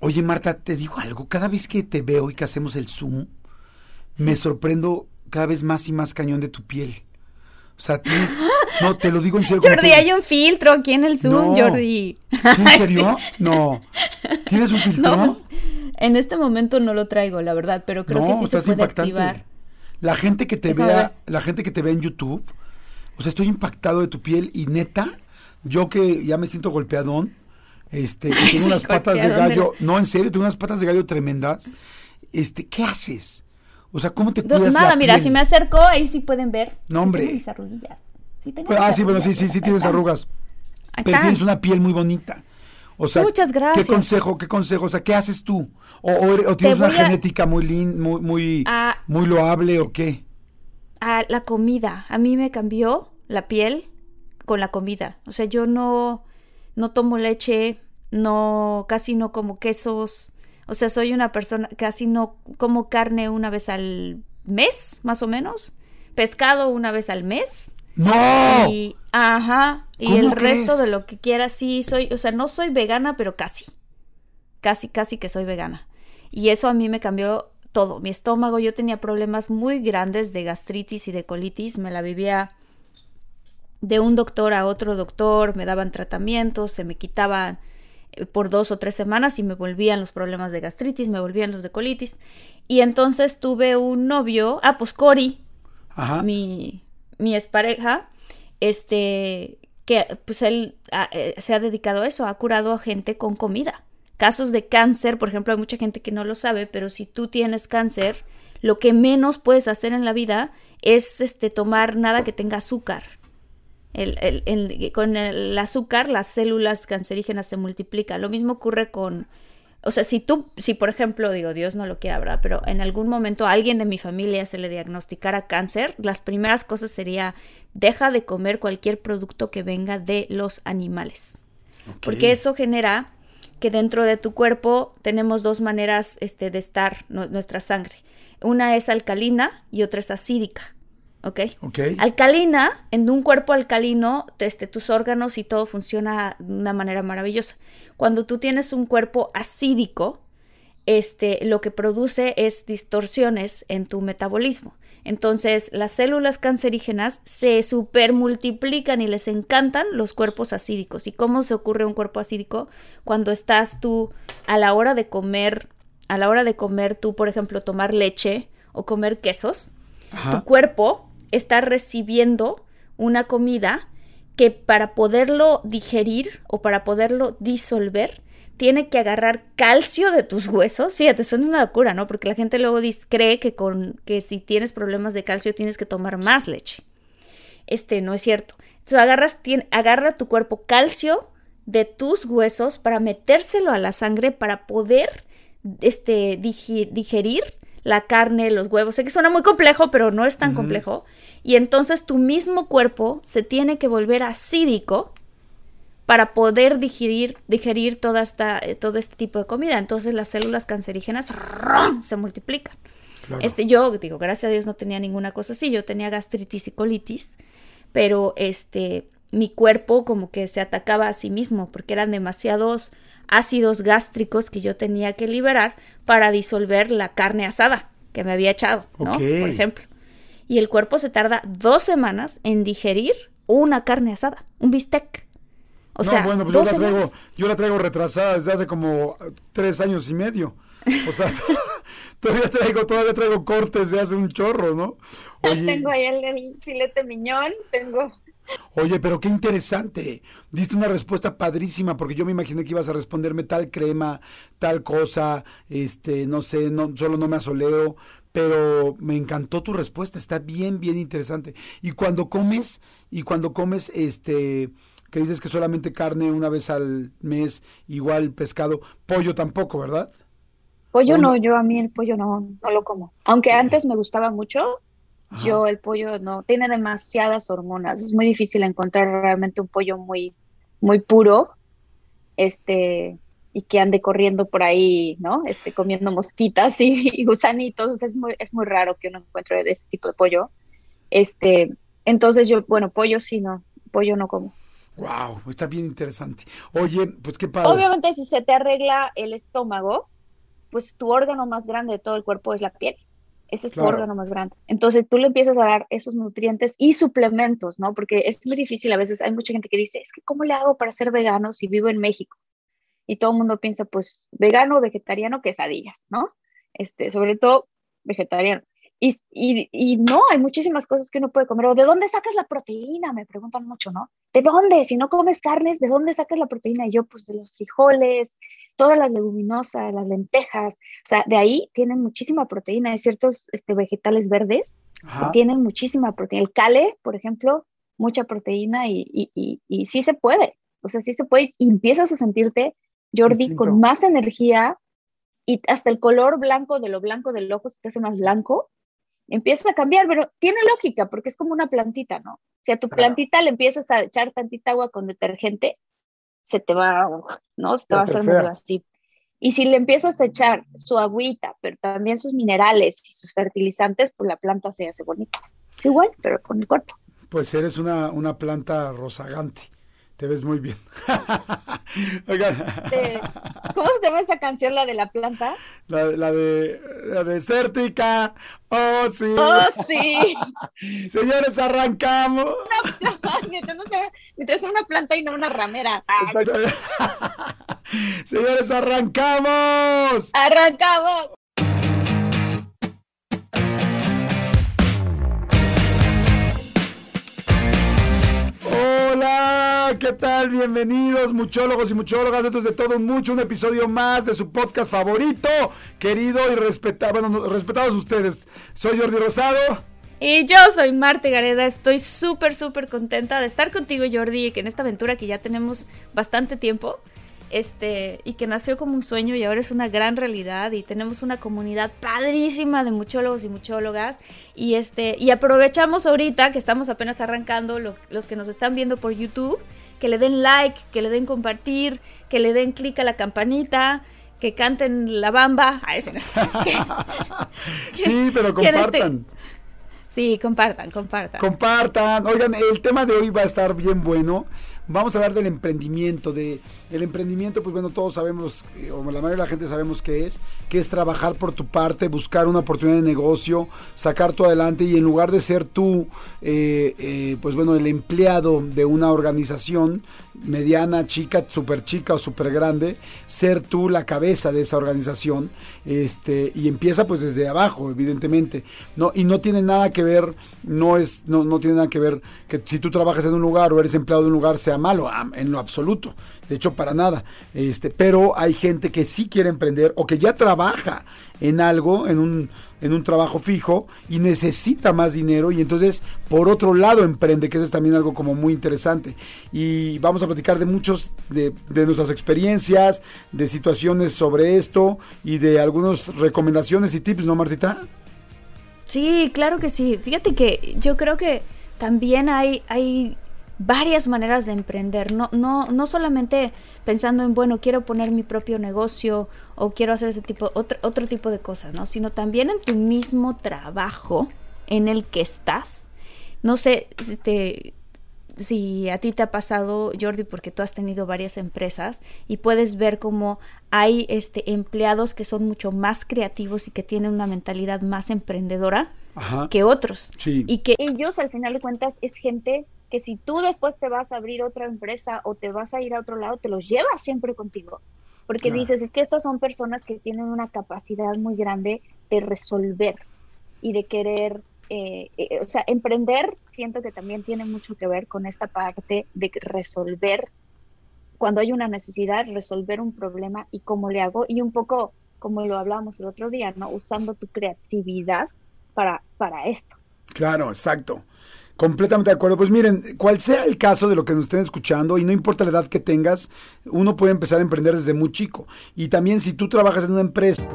Oye, Marta, te digo algo. Cada vez que te veo y que hacemos el Zoom, me sorprendo cada vez más y más cañón de tu piel. O sea, tienes... No, te lo digo en serio. Jordi, hay un filtro aquí en el Zoom, Jordi. ¿Sí, ¿En serio? No. ¿Tienes un filtro? No, pues, en este momento no lo traigo, la verdad, pero creo que sí se puede impactante. activar. La gente que te vea, la gente que te ve en YouTube, o sea, estoy impactado de tu piel y neta, yo que ya me siento golpeadón, este, tengo unas patas de gallo, no, en serio, tengo unas patas de gallo tremendas. Este, ¿qué haces? O sea, ¿cómo te cuidas Nada, mira, si me acerco, ahí sí pueden ver. No, hombre. Sí mis arruguillas. Sí tengo ah, sí, bueno, sí, sí, sí tienes arrugas. Pero tienes una piel muy bonita. O sea, Muchas gracias. ¿qué consejo, qué consejo, o sea, qué haces tú? ¿O, tienes una genética muy, lin, muy, muy, muy loable o qué? A la comida. A mí me cambió la piel con la comida. O sea, yo no, no tomo leche, no, casi no como quesos. O sea, soy una persona, casi no como carne una vez al mes, más o menos. Pescado una vez al mes. ¡No! Y, ajá, y el resto de lo que quiera, sí, soy, o sea, no soy vegana, pero casi. Casi, casi que soy vegana. Y eso a mí me cambió todo. Mi estómago, yo tenía problemas muy grandes de gastritis y de colitis. Me la vivía de un doctor a otro doctor, me daban tratamientos, se me quitaban eh, por dos o tres semanas y me volvían los problemas de gastritis, me volvían los de colitis. Y entonces tuve un novio, ah, pues Cory, mi mi expareja, este, que pues él ah, eh, se ha dedicado a eso, ha curado a gente con comida. Casos de cáncer, por ejemplo, hay mucha gente que no lo sabe, pero si tú tienes cáncer, lo que menos puedes hacer en la vida es este, tomar nada que tenga azúcar. Con el azúcar las células cancerígenas se multiplican. Lo mismo ocurre con o sea, si tú, si por ejemplo, digo, Dios no lo quiera, ¿verdad? Pero en algún momento a alguien de mi familia se le diagnosticara cáncer, las primeras cosas sería, deja de comer cualquier producto que venga de los animales. Porque eso genera que dentro de tu cuerpo tenemos dos maneras este, de estar nuestra sangre. Una es alcalina y otra es acídica. ¿Ok? Alcalina, en un cuerpo alcalino, este, tus órganos y todo funciona de una manera maravillosa. Cuando tú tienes un cuerpo acídico, este, lo que produce es distorsiones en tu metabolismo. Entonces, las células cancerígenas se supermultiplican y les encantan los cuerpos acídicos. ¿Y cómo se ocurre un cuerpo acídico? Cuando estás tú a la hora de comer, a la hora de comer tú, por ejemplo, tomar leche o comer quesos, tu cuerpo está recibiendo una comida que para poderlo digerir o para poderlo disolver, tiene que agarrar calcio de tus huesos. Fíjate, es una locura, ¿no? Porque la gente luego cree que, con, que si tienes problemas de calcio tienes que tomar más leche. Este no es cierto. Entonces agarras, agarra tu cuerpo calcio de tus huesos para metérselo a la sangre para poder este, digerir la carne, los huevos. Sé que suena muy complejo, pero no es tan complejo. Y entonces tu mismo cuerpo se tiene que volver acídico para poder digerir, digerir toda esta, eh, todo este tipo de comida. Entonces las células cancerígenas se multiplican. Este, yo digo, gracias a Dios no tenía ninguna cosa así. Yo tenía gastritis y colitis, pero este, mi cuerpo como que se atacaba a sí mismo porque eran demasiados ácidos gástricos que yo tenía que liberar para disolver la carne asada que me había echado, ¿no? Por ejemplo. Y el cuerpo se tarda dos semanas en digerir una carne asada, un bistec. O sea, bueno, pues yo la, traigo, yo la traigo retrasada desde hace como tres años y medio. O sea, todavía traigo, todavía traigo cortes de hace un chorro, ¿no? Tengo ahí el, filete miñón, tengo Oye, pero qué interesante. Diste una respuesta padrísima porque yo me imaginé que ibas a responderme tal crema, tal cosa, este, no sé, no, solo no me asoleo, pero me encantó tu respuesta, está bien, bien interesante. Y cuando comes, y cuando comes, este, que dices que solamente carne una vez al mes, igual pescado, pollo tampoco, ¿verdad? Pollo no, yo a mí el pollo no, no lo como. Aunque antes me gustaba mucho, yo el pollo no, tiene demasiadas hormonas, es muy difícil encontrar realmente un pollo muy, muy puro, este, y que ande corriendo por ahí, ¿no? Este, comiendo mosquitas y, gusanitos, es muy, es muy raro que uno encuentre de ese tipo de pollo. Este, entonces yo, bueno, pollo sí no, pollo no como. Wow, está bien interesante. Oye, pues qué padre. Obviamente si se te arregla el estómago, pues tu órgano más grande de todo el cuerpo es la piel. Ese es tu órgano más grande. Entonces tú le empiezas a dar esos nutrientes y suplementos, ¿no? Porque es muy difícil, a veces hay mucha gente que dice, es que ¿cómo le hago para ser vegano si vivo en México? Y todo el mundo piensa, pues, vegano, vegetariano, quesadillas, ¿no? Este, sobre todo vegetariano. Y, y, y, no, hay muchísimas cosas que uno puede comer. ¿O de dónde sacas la proteína? Me preguntan mucho, ¿no? ¿De dónde? Si no comes carnes, ¿de dónde sacas la proteína? Y yo, pues de los frijoles, todas las leguminosas, las lentejas, o sea, de ahí tienen muchísima proteína. Hay ciertos este, vegetales verdes que tienen muchísima proteína. El cale, por ejemplo, mucha proteína y, y, y, sí se puede. O sea, sí se puede y empiezas a sentirte, Jordi, con más energía y hasta el color blanco de lo blanco del ojo se te hace más blanco. Empieza a cambiar, pero tiene lógica porque es como una plantita, ¿no? Si a tu plantita le empiezas a echar tantita agua con detergente, se te va, ¿no? Se te va a hacer muy así. Y si le empiezas a echar su agüita, pero también sus minerales y sus fertilizantes, pues la planta se hace bonita. Es igual, pero con el cuerpo. Pues eres una, una planta rozagante. Te ves muy bien. ¿Cómo se llama esa canción, la de la planta? La, la de la desértica. Oh, sí. Oh, sí. Señores, arrancamos. mientras una planta y no una ramera. Señores, arrancamos. Arrancamos. ¿Qué tal? Bienvenidos, muchólogos y muchólogas. Esto es de todo un mucho, un episodio más de su podcast favorito, querido y respetado, bueno, respetados ustedes. Soy Jordi Rosado. Y yo soy Marte Gareda, estoy súper, súper contenta de estar contigo, Jordi, que en esta aventura que ya tenemos bastante tiempo, este, y que nació como un sueño y ahora es una gran realidad y tenemos una comunidad padrísima de muchólogos y muchólogas y este, y aprovechamos ahorita que estamos apenas arrancando los que nos están viendo por YouTube, que le den like, que le den compartir, que le den clic a la campanita, que canten la bamba. A ese sí, pero este compartan. sí, compartan, compartan. Compartan. Oigan, el tema de hoy va a estar bien bueno. Vamos a hablar del emprendimiento, de el emprendimiento, pues bueno, todos sabemos, eh, o la mayoría de la gente sabemos qué es, que es trabajar por tu parte, buscar una oportunidad de negocio, sacar tú adelante y en lugar de ser tú, eh, eh, pues bueno, el empleado de una organización mediana, chica, súper chica o súper grande, ser tú la cabeza de esa organización, este, y empieza pues desde abajo, evidentemente, no, y no tiene nada que ver, no es, no, no tiene nada que ver que si tú trabajas en un lugar o eres empleado de un lugar sea malo, en lo absoluto. De hecho, para nada. Este, pero hay gente que sí quiere emprender o que ya trabaja en algo, en un, en un trabajo fijo y necesita más dinero y entonces por otro lado emprende, que eso es también algo como muy interesante. Y vamos a platicar de muchos, de, de nuestras experiencias, de situaciones sobre esto y de algunas recomendaciones y tips, ¿no, Martita? Sí, claro que sí. Fíjate que yo creo que también hay, hay varias maneras de emprender, no, no, no solamente pensando en, bueno, quiero poner mi propio negocio o quiero hacer ese tipo, otro, otro tipo de cosas, ¿no? Sino también en tu mismo trabajo en el que estás. No sé, este, si a ti te ha pasado, Jordi, porque tú has tenido varias empresas y puedes ver cómo hay este, empleados que son mucho más creativos y que tienen una mentalidad más emprendedora que otros. Sí. Y que ellos, al final de cuentas, es gente que si tú después te vas a abrir otra empresa o te vas a ir a otro lado, te los llevas siempre contigo. Porque dices, es que estas son personas que tienen una capacidad muy grande de resolver y de querer, eh, eh, o sea, emprender, siento que también tiene mucho que ver con esta parte de resolver, cuando hay una necesidad, resolver un problema y cómo le hago, y un poco como lo hablamos el otro día, ¿no? Usando tu creatividad para, para esto. Claro, exacto. Completamente de acuerdo. Pues miren, cual sea el caso de lo que nos estén escuchando, y no importa la edad que tengas, uno puede empezar a emprender desde muy chico. Y también si tú trabajas en una empresa.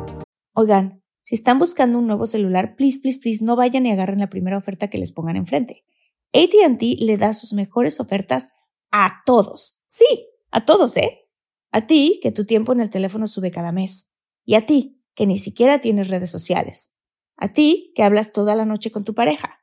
Oigan, si están buscando un nuevo celular, please, please, please, no vayan y agarren la primera oferta que les pongan enfrente. ATT le da sus mejores ofertas a todos. Sí, a todos, ¿eh? A ti, que tu tiempo en el teléfono sube cada mes. Y a ti, que ni siquiera tienes redes sociales. A ti, que hablas toda la noche con tu pareja.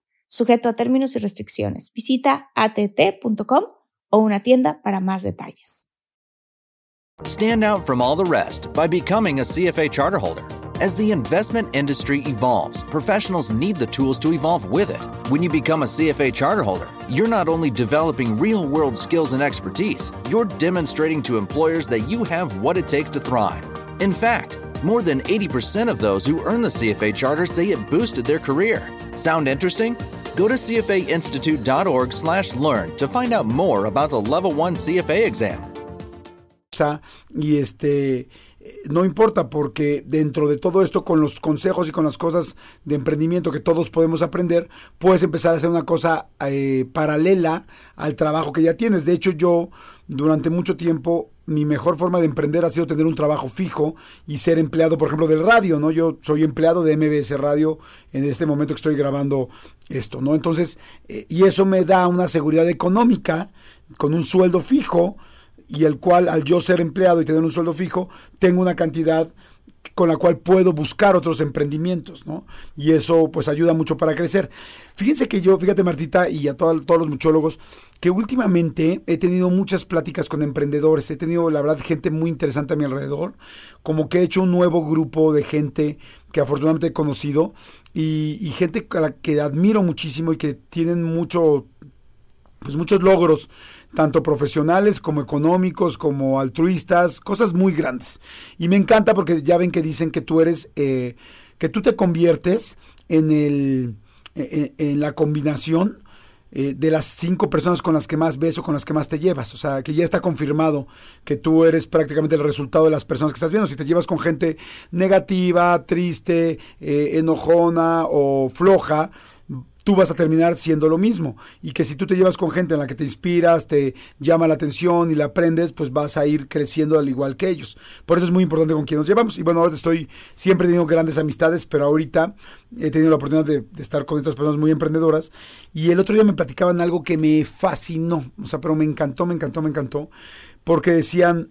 sujeto a términos y restricciones. Visita att.com o una tienda para más detalles. Stand out from all the rest by becoming a CFA charter holder. As the investment industry evolves, professionals need the tools to evolve with it. When you become a CFA charter holder, you're not only developing real world skills and expertise, you're demonstrating to employers that you have what it takes to thrive. In fact, more than 80% of those who earn the CFA charter say it boosted their career. Sound interesting? Go to cfainstitute.org slash learn to find out more about the Level 1 CFA exam. Y este no importa porque dentro de todo esto con los consejos y con las cosas de emprendimiento que todos podemos aprender, puedes empezar a hacer una cosa eh, paralela al trabajo que ya tienes. De hecho, yo durante mucho tiempo mi mejor forma de emprender ha sido tener un trabajo fijo y ser empleado, por ejemplo, del radio, ¿no? Yo soy empleado de MBS Radio en este momento que estoy grabando esto, ¿no? Entonces, eh, y eso me da una seguridad económica con un sueldo fijo y el cual al yo ser empleado y tener un sueldo fijo, tengo una cantidad con la cual puedo buscar otros emprendimientos, ¿no? Y eso pues ayuda mucho para crecer. Fíjense que yo, fíjate Martita y a todos los muchólogos, que últimamente he tenido muchas pláticas con emprendedores, he tenido la verdad gente muy interesante a mi alrededor, como que he hecho un nuevo grupo de gente que afortunadamente he conocido y, gente a la que admiro muchísimo y que tienen mucho, pues muchos logros tanto profesionales como económicos, como altruistas, cosas muy grandes. Y me encanta porque ya ven que dicen que tú eres, eh, que tú te conviertes en, el, en, la combinación eh, de las cinco personas con las que más ves o con las que más te llevas. O sea, que ya está confirmado que tú eres prácticamente el resultado de las personas que estás viendo. Si te llevas con gente negativa, triste, eh, enojona o floja, tú vas a terminar siendo lo mismo. Y que si tú te llevas con gente en la que te inspiras, te llama la atención y la aprendes, pues vas a ir creciendo al igual que ellos. Por eso es muy importante con quién nos llevamos. Y bueno, ahora estoy siempre teniendo grandes amistades, pero ahorita he tenido la oportunidad de, estar con estas personas muy emprendedoras. Y el otro día me platicaban algo que me fascinó, o sea, pero me encantó, me encantó, me encantó, porque decían,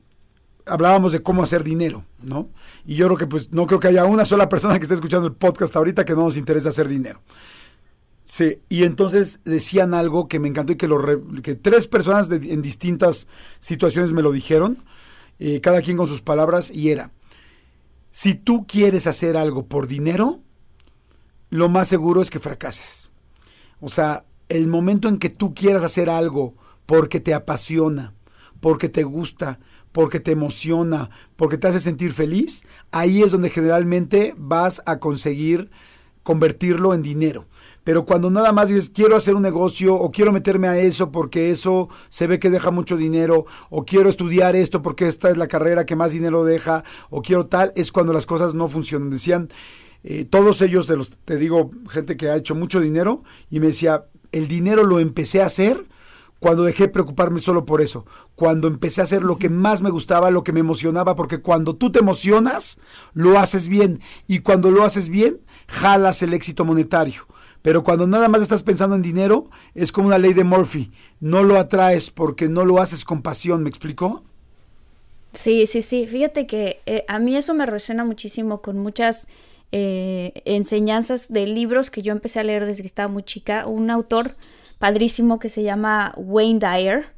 hablábamos de cómo hacer dinero, ¿no? Y yo creo que pues no creo que haya una sola persona que esté escuchando el podcast ahorita que no nos interesa hacer dinero. Sí, y entonces decían algo que me encantó y que, lo que tres personas en distintas situaciones me lo dijeron, eh, cada quien con sus palabras, y era, si tú quieres hacer algo por dinero, lo más seguro es que fracases. O sea, el momento en que tú quieras hacer algo porque te apasiona, porque te gusta, porque te emociona, porque te hace sentir feliz, ahí es donde generalmente vas a conseguir convertirlo en dinero. Pero cuando nada más dices, quiero hacer un negocio o quiero meterme a eso porque eso se ve que deja mucho dinero o quiero estudiar esto porque esta es la carrera que más dinero deja o quiero tal, es cuando las cosas no funcionan. Decían, eh, todos ellos, de los, te digo, gente que ha hecho mucho dinero y me decía, el dinero lo empecé a hacer cuando dejé de preocuparme solo por eso, cuando empecé a hacer lo que más me gustaba, lo que me emocionaba, porque cuando tú te emocionas, lo haces bien, y cuando lo haces bien, jalas el éxito monetario. Pero cuando nada más estás pensando en dinero, es como una ley de Murphy. No lo atraes porque no lo haces con pasión, ¿me explicó? Sí, sí, sí. Fíjate que eh, a mí eso me resuena muchísimo con muchas eh, enseñanzas de libros que yo empecé a leer desde que estaba muy chica. Un autor padrísimo que se llama Wayne Dyer.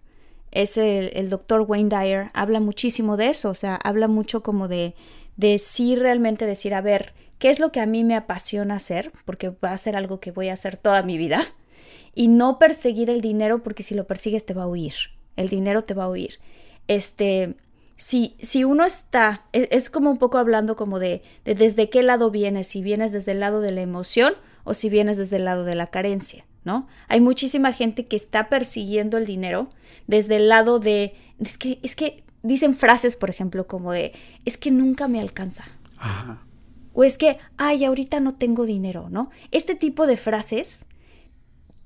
Es el, doctor Wayne Dyer. Habla muchísimo de eso. O sea, habla mucho como de, de sí realmente decir, a ver, ¿qué es lo que a mí me apasiona hacer? Porque va a ser algo que voy a hacer toda mi vida. Y no perseguir el dinero porque si lo persigues te va a huir. El dinero te va a huir. Este, si, si uno está, e, es, como un poco hablando como de, de, desde qué lado vienes, si vienes desde el lado de la emoción o si vienes desde el lado de la carencia, ¿no? Hay muchísima gente que está persiguiendo el dinero desde el lado de, es que, es que dicen frases, por ejemplo, como de, es que nunca me alcanza. O es que, ay, ahorita no tengo dinero, ¿no? Este tipo de frases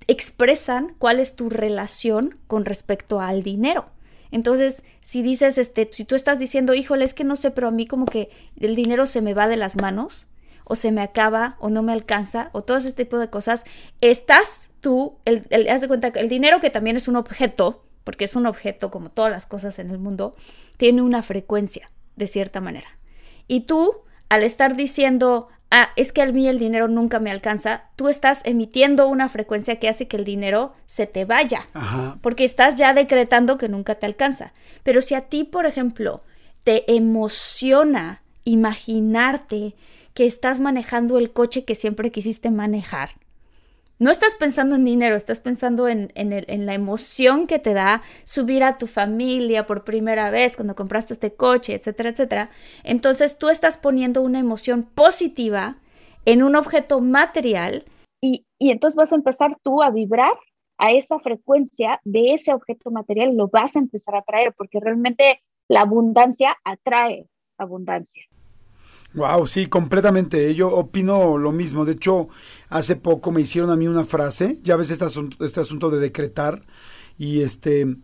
expresan cuál es tu relación con respecto al dinero. Entonces, si dices, este, si tú estás diciendo, híjole, es que no sé, pero a mí como que el dinero se me va de las manos, o se me acaba, o no me alcanza, o todo ese tipo de cosas, estás tú, el, haz de cuenta que el dinero que también es un objeto, porque es un objeto como todas las cosas en el mundo, tiene una frecuencia, de cierta manera. Y tú, al estar diciendo, ah, es que a mí el dinero nunca me alcanza, tú estás emitiendo una frecuencia que hace que el dinero se te vaya, porque estás ya decretando que nunca te alcanza. Pero si a ti, por ejemplo, te emociona imaginarte que estás manejando el coche que siempre quisiste manejar, no estás pensando en dinero, estás pensando en, en, la emoción que te da subir a tu familia por primera vez cuando compraste este coche, etcétera, etcétera. Entonces tú estás poniendo una emoción positiva en un objeto material. Y, y entonces vas a empezar tú a vibrar a esa frecuencia de ese objeto material, lo vas a empezar a traer, porque realmente la abundancia atrae abundancia. Wow, sí, completamente. Yo opino lo mismo. De hecho, hace poco me hicieron a mí una frase. Ya ves este asunto, este asunto de decretar y este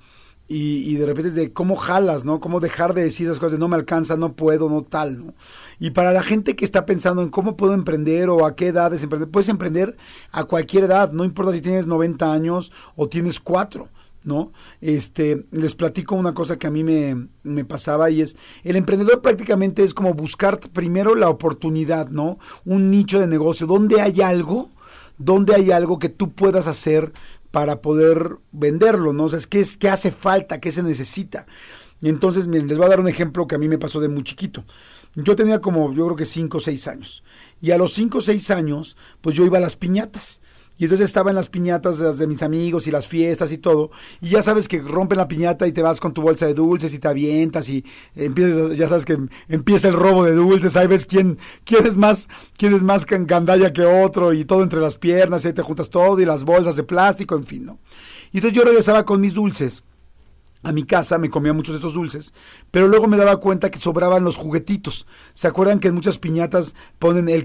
y, de repente de cómo jalas, ¿no? Cómo dejar de decir las cosas de no me alcanza, no puedo, no tal, ¿no? Y para la gente que está pensando en cómo puedo emprender o a qué edades emprender, puedes emprender a cualquier edad, no importa si tienes 90 años o tienes 4. ¿No? Este, les platico una cosa que a mí me, me, pasaba y es, el emprendedor prácticamente es como buscar primero la oportunidad, ¿no? Un nicho de negocio, donde hay algo, donde hay algo que tú puedas hacer para poder venderlo, ¿no? O sea, es que qué hace falta, qué se necesita. Y entonces, miren, les voy a dar un ejemplo que a mí me pasó de muy chiquito. Yo tenía como, yo creo que 5 o 6 años. Y a los 5 o 6 años, pues yo iba a las piñatas. Y entonces estaba en las piñatas de, de, mis amigos y las fiestas y todo. Y ya sabes que rompen la piñata y te vas con tu bolsa de dulces y te avientas y empiezas, ya sabes que empieza el robo de dulces. Ahí ves quién, quién es más, quién es más gandalla que otro y todo entre las piernas y ahí te juntas todo y las bolsas de plástico, en fin, ¿no? Y entonces yo regresaba con mis dulces a mi casa, me comía muchos de estos dulces, pero luego me daba cuenta que sobraban los juguetitos. ¿Se acuerdan que en muchas piñatas ponen el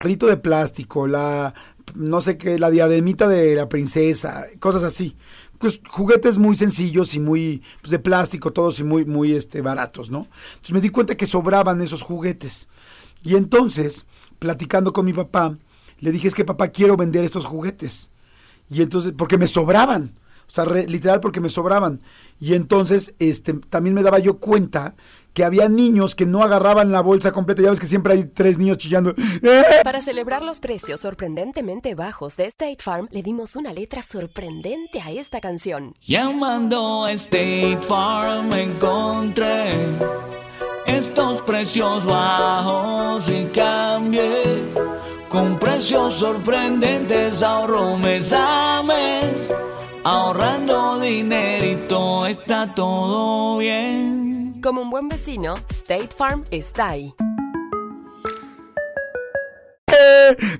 Carrito de plástico, la no sé qué, la diademita de la princesa, cosas así. Pues juguetes muy sencillos y muy pues, de plástico todos y muy muy este baratos, ¿no? Entonces me di cuenta que sobraban esos juguetes. Y entonces, platicando con mi papá, le dije, "Es que papá quiero vender estos juguetes." Y entonces porque me sobraban. O sea, literal porque me sobraban. Y entonces, este, también me daba yo cuenta que había niños que no agarraban la bolsa completa. Ya ves que siempre hay tres niños chillando. Para celebrar los precios sorprendentemente bajos de State Farm, le dimos una letra sorprendente a esta canción. Llamando a State Farm encontré estos precios bajos y cambié. Con precios sorprendentes ahorro mes a mes ahorrando dinerito, está todo bien. Como un buen vecino, State Farm está ahí.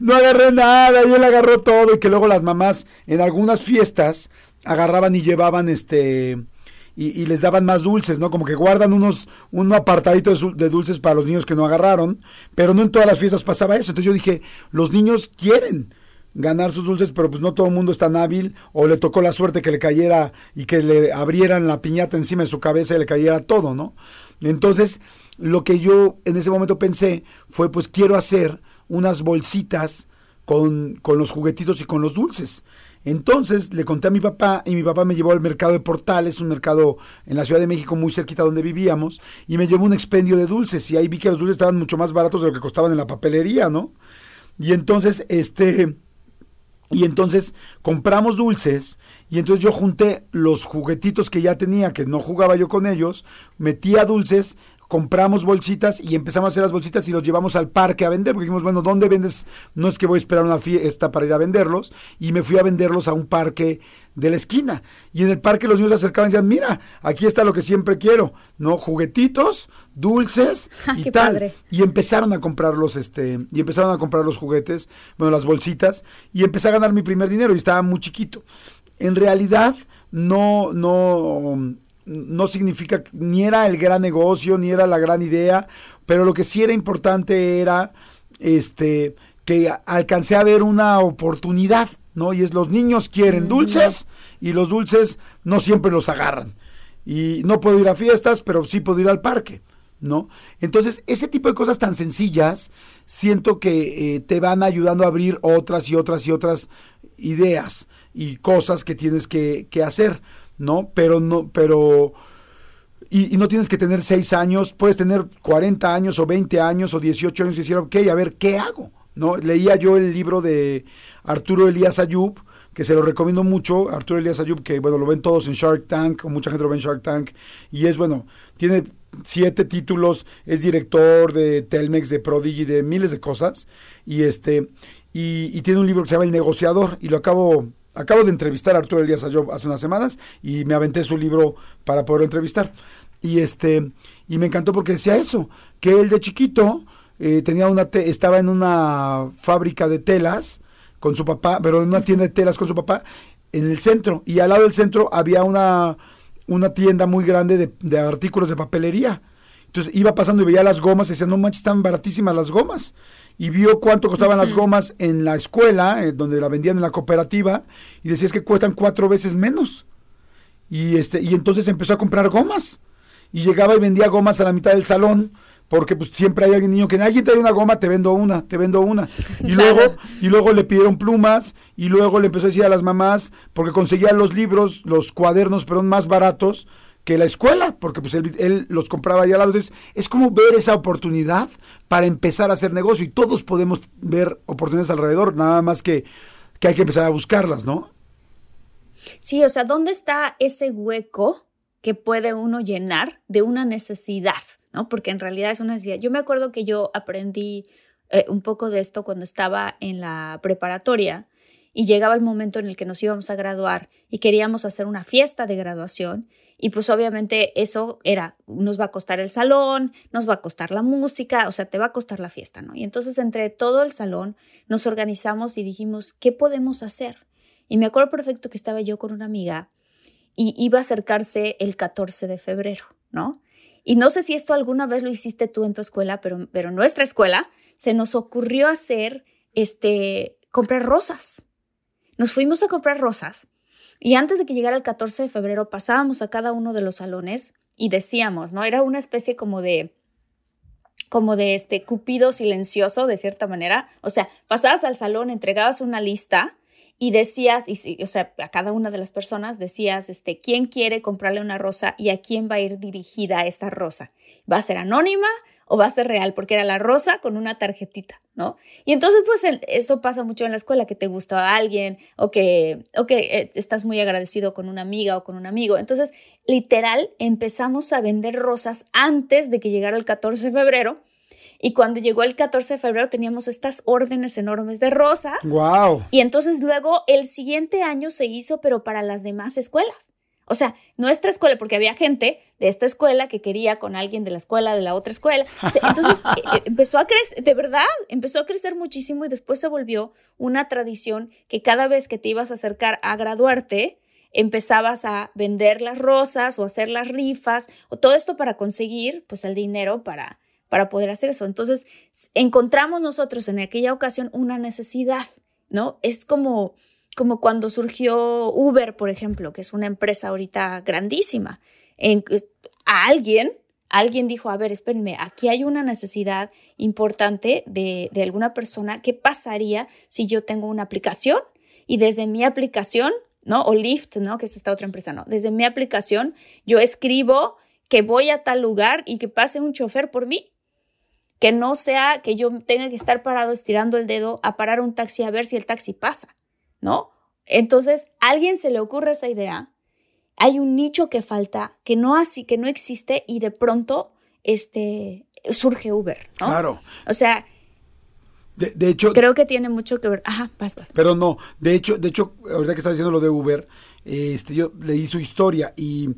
no agarré nada y él agarró todo y que luego las mamás en algunas fiestas agarraban y llevaban este y, les daban más dulces, ¿no? Como que guardan unos, un apartadito de, dulces para los niños que no agarraron, pero no en todas las fiestas pasaba eso. Entonces yo dije, los niños quieren ganar sus dulces, pero pues no todo el mundo es tan hábil, o le tocó la suerte que le cayera y que le abrieran la piñata encima de su cabeza y le cayera todo, ¿no? Entonces, lo que yo en ese momento pensé fue, pues quiero hacer unas bolsitas con, con los juguetitos y con los dulces. Entonces le conté a mi papá y mi papá me llevó al mercado de Portales, un mercado en la Ciudad de México muy cerquita donde vivíamos, y me llevó un expendio de dulces y ahí vi que los dulces estaban mucho más baratos de lo que costaban en la papelería, ¿no? Y entonces, este, y entonces compramos dulces y entonces yo junté los juguetitos que ya tenía, que no jugaba yo con ellos, metía dulces compramos bolsitas y empezamos a hacer las bolsitas y los llevamos al parque a vender, porque dijimos, bueno, ¿dónde vendes? No es que voy a esperar una fiesta para ir a venderlos, y me fui a venderlos a un parque de la esquina. Y en el parque los niños se acercaban y decían, mira, aquí está lo que siempre quiero, ¿no? Juguetitos, dulces y tal. Y empezaron a comprarlos, este, y empezaron a comprar los juguetes, bueno, las bolsitas, y empecé a ganar mi primer dinero y estaba muy chiquito. En realidad, no, no, no significa, ni era el gran negocio, ni era la gran idea, pero lo que sí era importante era este que alcancé a ver una oportunidad, ¿no? Y es los niños quieren dulces y los dulces no siempre los agarran. Y no puedo ir a fiestas, pero sí puedo ir al parque, ¿no? Entonces, ese tipo de cosas tan sencillas, siento que eh, te van ayudando a abrir otras y otras y otras ideas y cosas que tienes que, que hacer. ¿No? Pero no, pero... Y, no tienes que tener seis años, puedes tener 40 años o 20 años o 18 años y decir, ok, a ver, ¿qué hago? ¿No? Leía yo el libro de Arturo Elías Ayub, que se lo recomiendo mucho, Arturo Elías Ayub, que bueno, lo ven todos en Shark Tank, o mucha gente lo ve en Shark Tank, y es bueno, tiene siete títulos, es director de Telmex, de Prodigy, de miles de cosas, y este, y, y tiene un libro que se llama El negociador, y lo acabo Acabo de entrevistar a Arturo Elías Ayob hace unas semanas y me aventé su libro para poder entrevistar. Y este y me encantó porque decía eso, que él de chiquito eh, tenía una estaba en una fábrica de telas con su papá, pero en una tienda de telas con su papá en el centro y al lado del centro había una una tienda muy grande de, de artículos de papelería. Entonces iba pasando y veía las gomas y decía, no manches, están baratísimas las gomas y vio cuánto costaban las gomas en la escuela, eh, donde la vendían en la cooperativa, y decía es que cuestan cuatro veces menos. Y, este, y entonces empezó a comprar gomas. Y llegaba y vendía gomas a la mitad del salón, porque pues siempre hay alguien niño que alguien trae una goma, te vendo una, te vendo una. Y luego, y luego le pidieron plumas, y luego le empezó a decir a las mamás, porque conseguía los libros, los cuadernos, perdón, más baratos, que la escuela, porque pues él, los compraba allá al lado. Es como ver esa oportunidad para empezar a hacer negocio y todos podemos ver oportunidades alrededor, nada más que, que hay que empezar a buscarlas, ¿no? Sí, o sea, ¿dónde está ese hueco que puede uno llenar de una necesidad? ¿no? Porque en realidad es una necesidad. Yo me acuerdo que yo aprendí eh, un poco de esto cuando estaba en la preparatoria y llegaba el momento en el que nos íbamos a graduar y queríamos hacer una fiesta de graduación y pues obviamente eso era, nos va a costar el salón, nos va a costar la música, o sea, te va a costar la fiesta, ¿no? Y entonces entre todo el salón nos organizamos y dijimos, ¿qué podemos hacer? Y me acuerdo perfecto que estaba yo con una amiga y iba a acercarse el 14 de febrero, ¿no? Y no sé si esto alguna vez lo hiciste tú en tu escuela, pero, pero en nuestra escuela se nos ocurrió hacer, este, comprar rosas. Nos fuimos a comprar rosas y antes de que llegara el 14 de febrero, pasábamos a cada uno de los salones y decíamos, ¿no? Era una especie como de como de este cupido silencioso de cierta manera, o sea, pasabas al salón, entregabas una lista y decías, y, o sea, a cada una de las personas decías, este, ¿quién quiere comprarle una rosa y a quién va a ir dirigida esta rosa? ¿Va a ser anónima o va a ser real, porque era la rosa con una tarjetita, ¿no? Y entonces, pues eso pasa mucho en la escuela, que te gusta a alguien o que, o que eh, estás muy agradecido con una amiga o con un amigo. Entonces, literal, empezamos a vender rosas antes de que llegara el 14 de febrero. Y cuando llegó el 14 de febrero teníamos estas órdenes enormes de rosas. ¡Wow! Y entonces luego el siguiente año se hizo, pero para las demás escuelas. O sea, nuestra escuela, porque había gente de esta escuela que quería con alguien de la escuela de la otra escuela. entonces eh, eh, empezó a crecer, de verdad, empezó a crecer muchísimo y después se volvió una tradición que cada vez que te ibas a acercar a graduarte, empezabas a vender las rosas o hacer las rifas o todo esto para conseguir pues el dinero para, para poder hacer eso. Entonces encontramos nosotros en aquella ocasión una necesidad, ¿no? Es como, como cuando surgió Uber, por ejemplo, que es una empresa ahorita grandísima. A alguien, alguien dijo, a ver, espérenme, aquí hay una necesidad importante de, de alguna persona. ¿Qué pasaría si yo tengo una aplicación y desde mi aplicación ¿no? O Lyft, ¿no? Que es esta otra empresa, no. Desde mi aplicación yo escribo que voy a tal lugar y que pase un chofer por mí. Que no sea que yo tenga que estar parado estirando el dedo a parar un taxi a ver si el taxi pasa, ¿no? Entonces, a alguien se le ocurre esa idea, hay un nicho que falta, que no así, que no existe y de pronto este surge Uber, ¿no? Claro. O sea, de, hecho. Creo que tiene mucho que ver. Ajá, vas, vas. Pero no, de hecho, de hecho, ahorita que estás diciendo lo de Uber, este, yo leí su historia y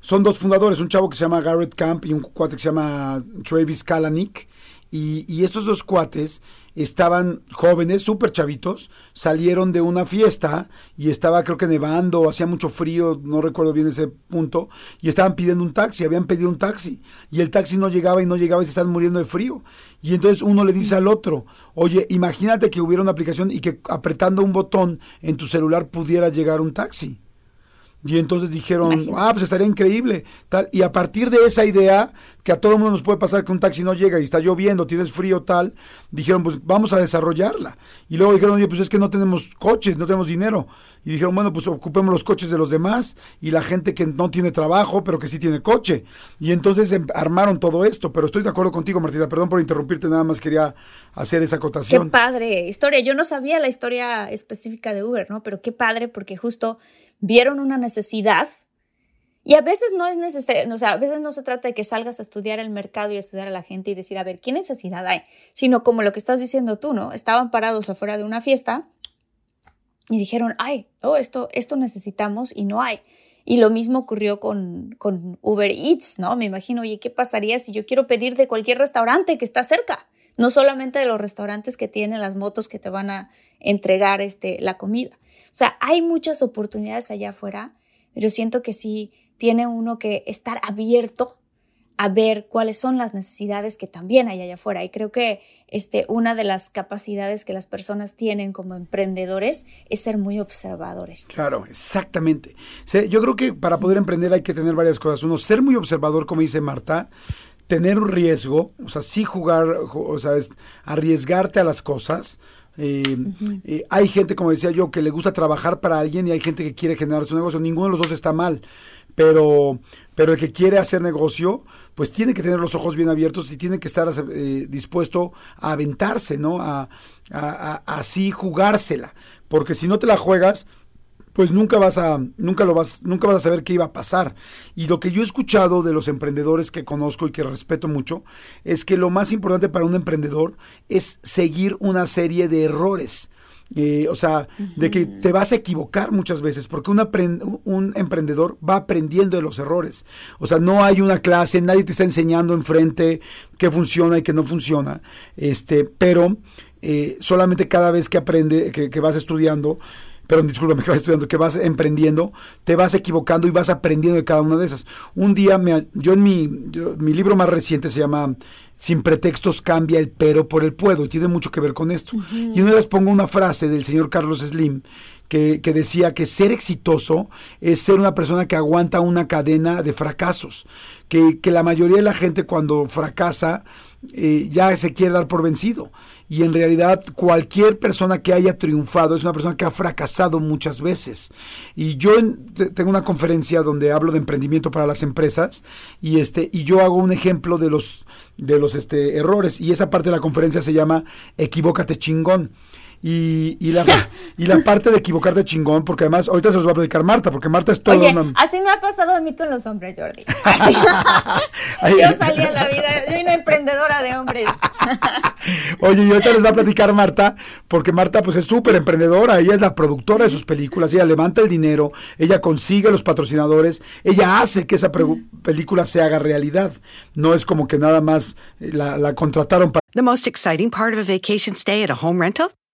son dos fundadores, un chavo que se llama Garrett Camp y un cuate que se llama Travis Kalanick. Y, estos dos cuates estaban jóvenes, súper chavitos, salieron de una fiesta y estaba creo que nevando, hacía mucho frío, no recuerdo bien ese punto, y estaban pidiendo un taxi, habían pedido un taxi, y el taxi no llegaba y no llegaba y se estaban muriendo de frío. Y entonces uno le dice al otro, oye, imagínate que hubiera una aplicación y que apretando un botón en tu celular pudiera llegar un taxi. Y entonces dijeron, ah, pues estaría increíble. Tal. Y a partir de esa idea, que a todo mundo nos puede pasar que un taxi no llega y está lloviendo, tienes frío, tal, dijeron, pues vamos a desarrollarla. Y luego dijeron, oye, pues es que no tenemos coches, no tenemos dinero. Y dijeron, bueno, pues ocupemos los coches de los demás y la gente que no tiene trabajo, pero que sí tiene coche. Y entonces em, armaron todo esto. Pero estoy de acuerdo contigo, Martina, perdón por interrumpirte, nada más quería hacer esa acotación. Qué padre historia. Yo no sabía la historia específica de Uber, ¿no? Pero qué padre porque justo vieron una necesidad y a veces no es necesario, o sea, a veces no se trata de que salgas a estudiar el mercado y a estudiar a la gente y decir, a ver, ¿qué necesidad hay? Sino como lo que estás diciendo tú, ¿no? Estaban parados afuera de una fiesta y dijeron, ay, oh, esto, esto necesitamos y no hay. Y lo mismo ocurrió con, con Uber Eats, ¿no? Me imagino, oye, ¿qué pasaría si yo quiero pedir de cualquier restaurante que está cerca? No solamente de los restaurantes que tienen las motos que te van a entregar este, la comida. O sea, hay muchas oportunidades allá afuera, pero siento que sí tiene uno que estar abierto a ver cuáles son las necesidades que también hay allá afuera. Y creo que este, una de las capacidades que las personas tienen como emprendedores es ser muy observadores. Claro, exactamente. Yo creo que para poder emprender hay que tener varias cosas. Uno, ser muy observador, como dice Marta, tener un riesgo, o sea, sí jugar, o sea, es arriesgarte a las cosas, eh, eh, hay gente, como decía yo, que le gusta trabajar para alguien y hay gente que quiere generar su negocio. Ninguno de los dos está mal, pero, pero el que quiere hacer negocio, pues tiene que tener los ojos bien abiertos y tiene que estar eh, dispuesto a aventarse, ¿no? A, a, así jugársela. Porque si no te la juegas, pues nunca vas a, nunca lo vas, nunca vas a saber qué iba a pasar. Y lo que yo he escuchado de los emprendedores que conozco y que respeto mucho, es que lo más importante para un emprendedor es seguir una serie de errores. Eh, o sea, de que te vas a equivocar muchas veces, porque un, un emprendedor va aprendiendo de los errores. O sea, no hay una clase, nadie te está enseñando enfrente qué funciona y qué no funciona. Este, pero eh, solamente cada vez que aprende, que, que vas estudiando, pero discúlpame, que vas estudiando, que vas emprendiendo, te vas equivocando y vas aprendiendo de cada una de esas. Un día, me, yo en mi, mi libro más reciente se llama Sin pretextos cambia el pero por el puedo, y tiene mucho que ver con esto. Y una vez pongo una frase del señor Carlos Slim, que, que, decía que ser exitoso es ser una persona que aguanta una cadena de fracasos, que, que la mayoría de la gente cuando fracasa eh, ya se quiere dar por vencido. Y en realidad cualquier persona que haya triunfado es una persona que ha fracasado muchas veces. Y yo tengo una conferencia donde hablo de emprendimiento para las empresas y este y yo hago un ejemplo de los de los este, errores y esa parte de la conferencia se llama Equivócate chingón. Y, y, la, y la parte de equivocarte chingón, porque además ahorita se los va a platicar Marta, porque Marta es todo Oye, una- así me ha pasado a mí con los hombres, Jordi. Así. yo salí a la vida, soy una emprendedora de hombres. Oye, y ahorita les va a platicar Marta, porque Marta pues es súper emprendedora, ella es la productora de sus películas, ella levanta el dinero, ella consigue los patrocinadores, ella hace que esa película se haga realidad. No es como que nada más eh, la, la contrataron para... The most exciting part of a vacation stay at a home rental?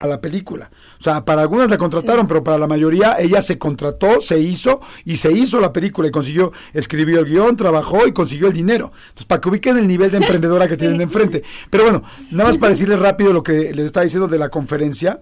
A la película. O sea, para algunas la contrataron, pero para la mayoría ella se contrató, se hizo y se hizo la película y consiguió, escribió el guion, trabajó y consiguió el dinero. Entonces, para que ubiquen el nivel de emprendedora que tienen de enfrente. Pero bueno, nada más para decirles rápido lo que les estaba diciendo de la conferencia,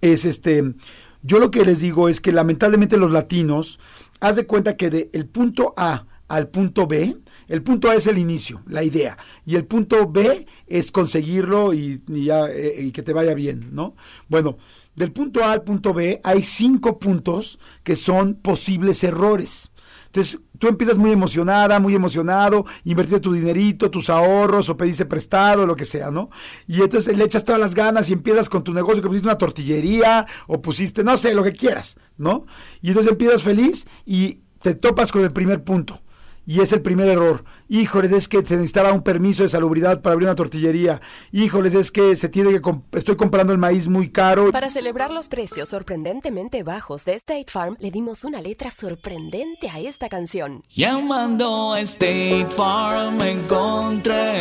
es este, yo lo que les digo es que lamentablemente los latinos, haz de cuenta que del el punto A al punto B, el punto A es el inicio, la idea, y el punto B es conseguirlo ya, eh, y que te vaya bien, ¿no? Bueno, del punto A al punto B hay cinco puntos que son posibles errores. Entonces, tú empiezas muy emocionada, muy emocionado, invertiste tu dinerito, tus ahorros, o pediste prestado, lo que sea, ¿no? Y entonces le echas todas las ganas y empiezas con tu negocio, que pusiste una tortillería, o pusiste, no sé, lo que quieras, ¿no? Y entonces empiezas feliz y te topas con el primer punto. Y es el primer error. Híjoles, es que se necesitaba un permiso de salubridad para abrir una tortillería. Híjoles, es que se tiene que comp- estoy comprando el maíz muy caro. Para celebrar los precios sorprendentemente bajos de State Farm, le dimos una letra sorprendente a esta canción. Llamando a State Farm encontré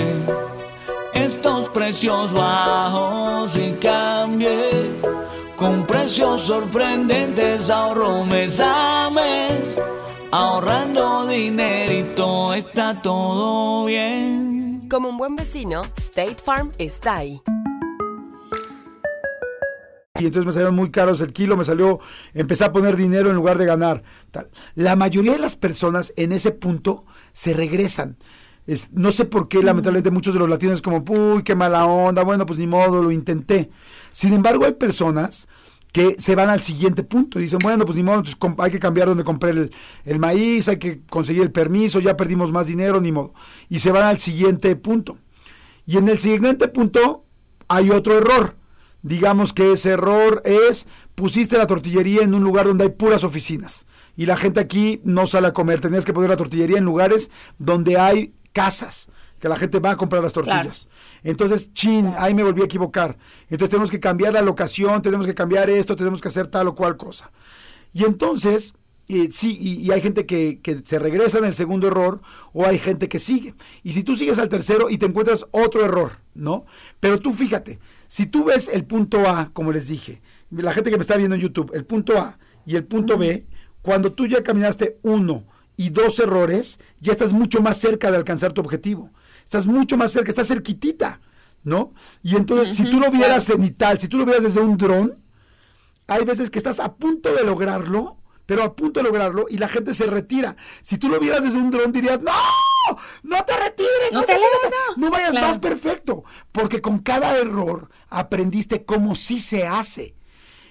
estos precios bajos y cambié con precios sorprendentes ahorro mes a mes ahorrando dinerito está todo bien Como un buen vecino, State Farm está ahí. y entonces me salieron muy caros el kilo, me salió, empecé a poner dinero en lugar de ganar. tal. La mayoría de las personas en ese punto se regresan. Es- no sé por qué, lamentablemente, muchos de los latinos es como, uy, qué mala onda, bueno, pues ni modo, lo intenté. Sin embargo, hay personas que se van al siguiente punto dicen, bueno, pues ni modo, hay que cambiar donde compré el, el maíz, hay que conseguir el permiso, ya perdimos más dinero, ni modo. Y se van al siguiente punto. Y en el siguiente punto hay otro error. Digamos que ese error es, pusiste la tortillería en un lugar donde hay puras oficinas. Y la gente aquí no sale a comer. Tenías que poner la tortillería en lugares donde hay casas, que la gente va a comprar las tortillas. Entonces, chin, ahí me volví a equivocar. Entonces tenemos que cambiar la locación, tenemos que cambiar esto, tenemos que hacer tal o cual cosa. Y entonces, eh, sí, y, y hay gente que, que se regresa en el segundo error o hay gente que sigue. Y si tú sigues al tercero y te encuentras otro error, ¿no? Pero tú fíjate, si tú ves el punto A, como les dije, la gente que me está viendo en YouTube, el punto A y el punto B, cuando tú ya caminaste uno y dos errores, ya estás mucho más cerca de alcanzar tu objetivo. Estás mucho más cerca, estás cerquitita, ¿no? Y entonces, si tú lo vieras cenital, si tú lo vieras desde un dron, hay veces que estás a punto de lograrlo, pero a punto de lograrlo y la gente se retira. Si tú lo vieras desde un dron dirías, no, no te retires, No no, te le- no vayas Claro. más perfecto, porque con cada error aprendiste cómo sí se hace,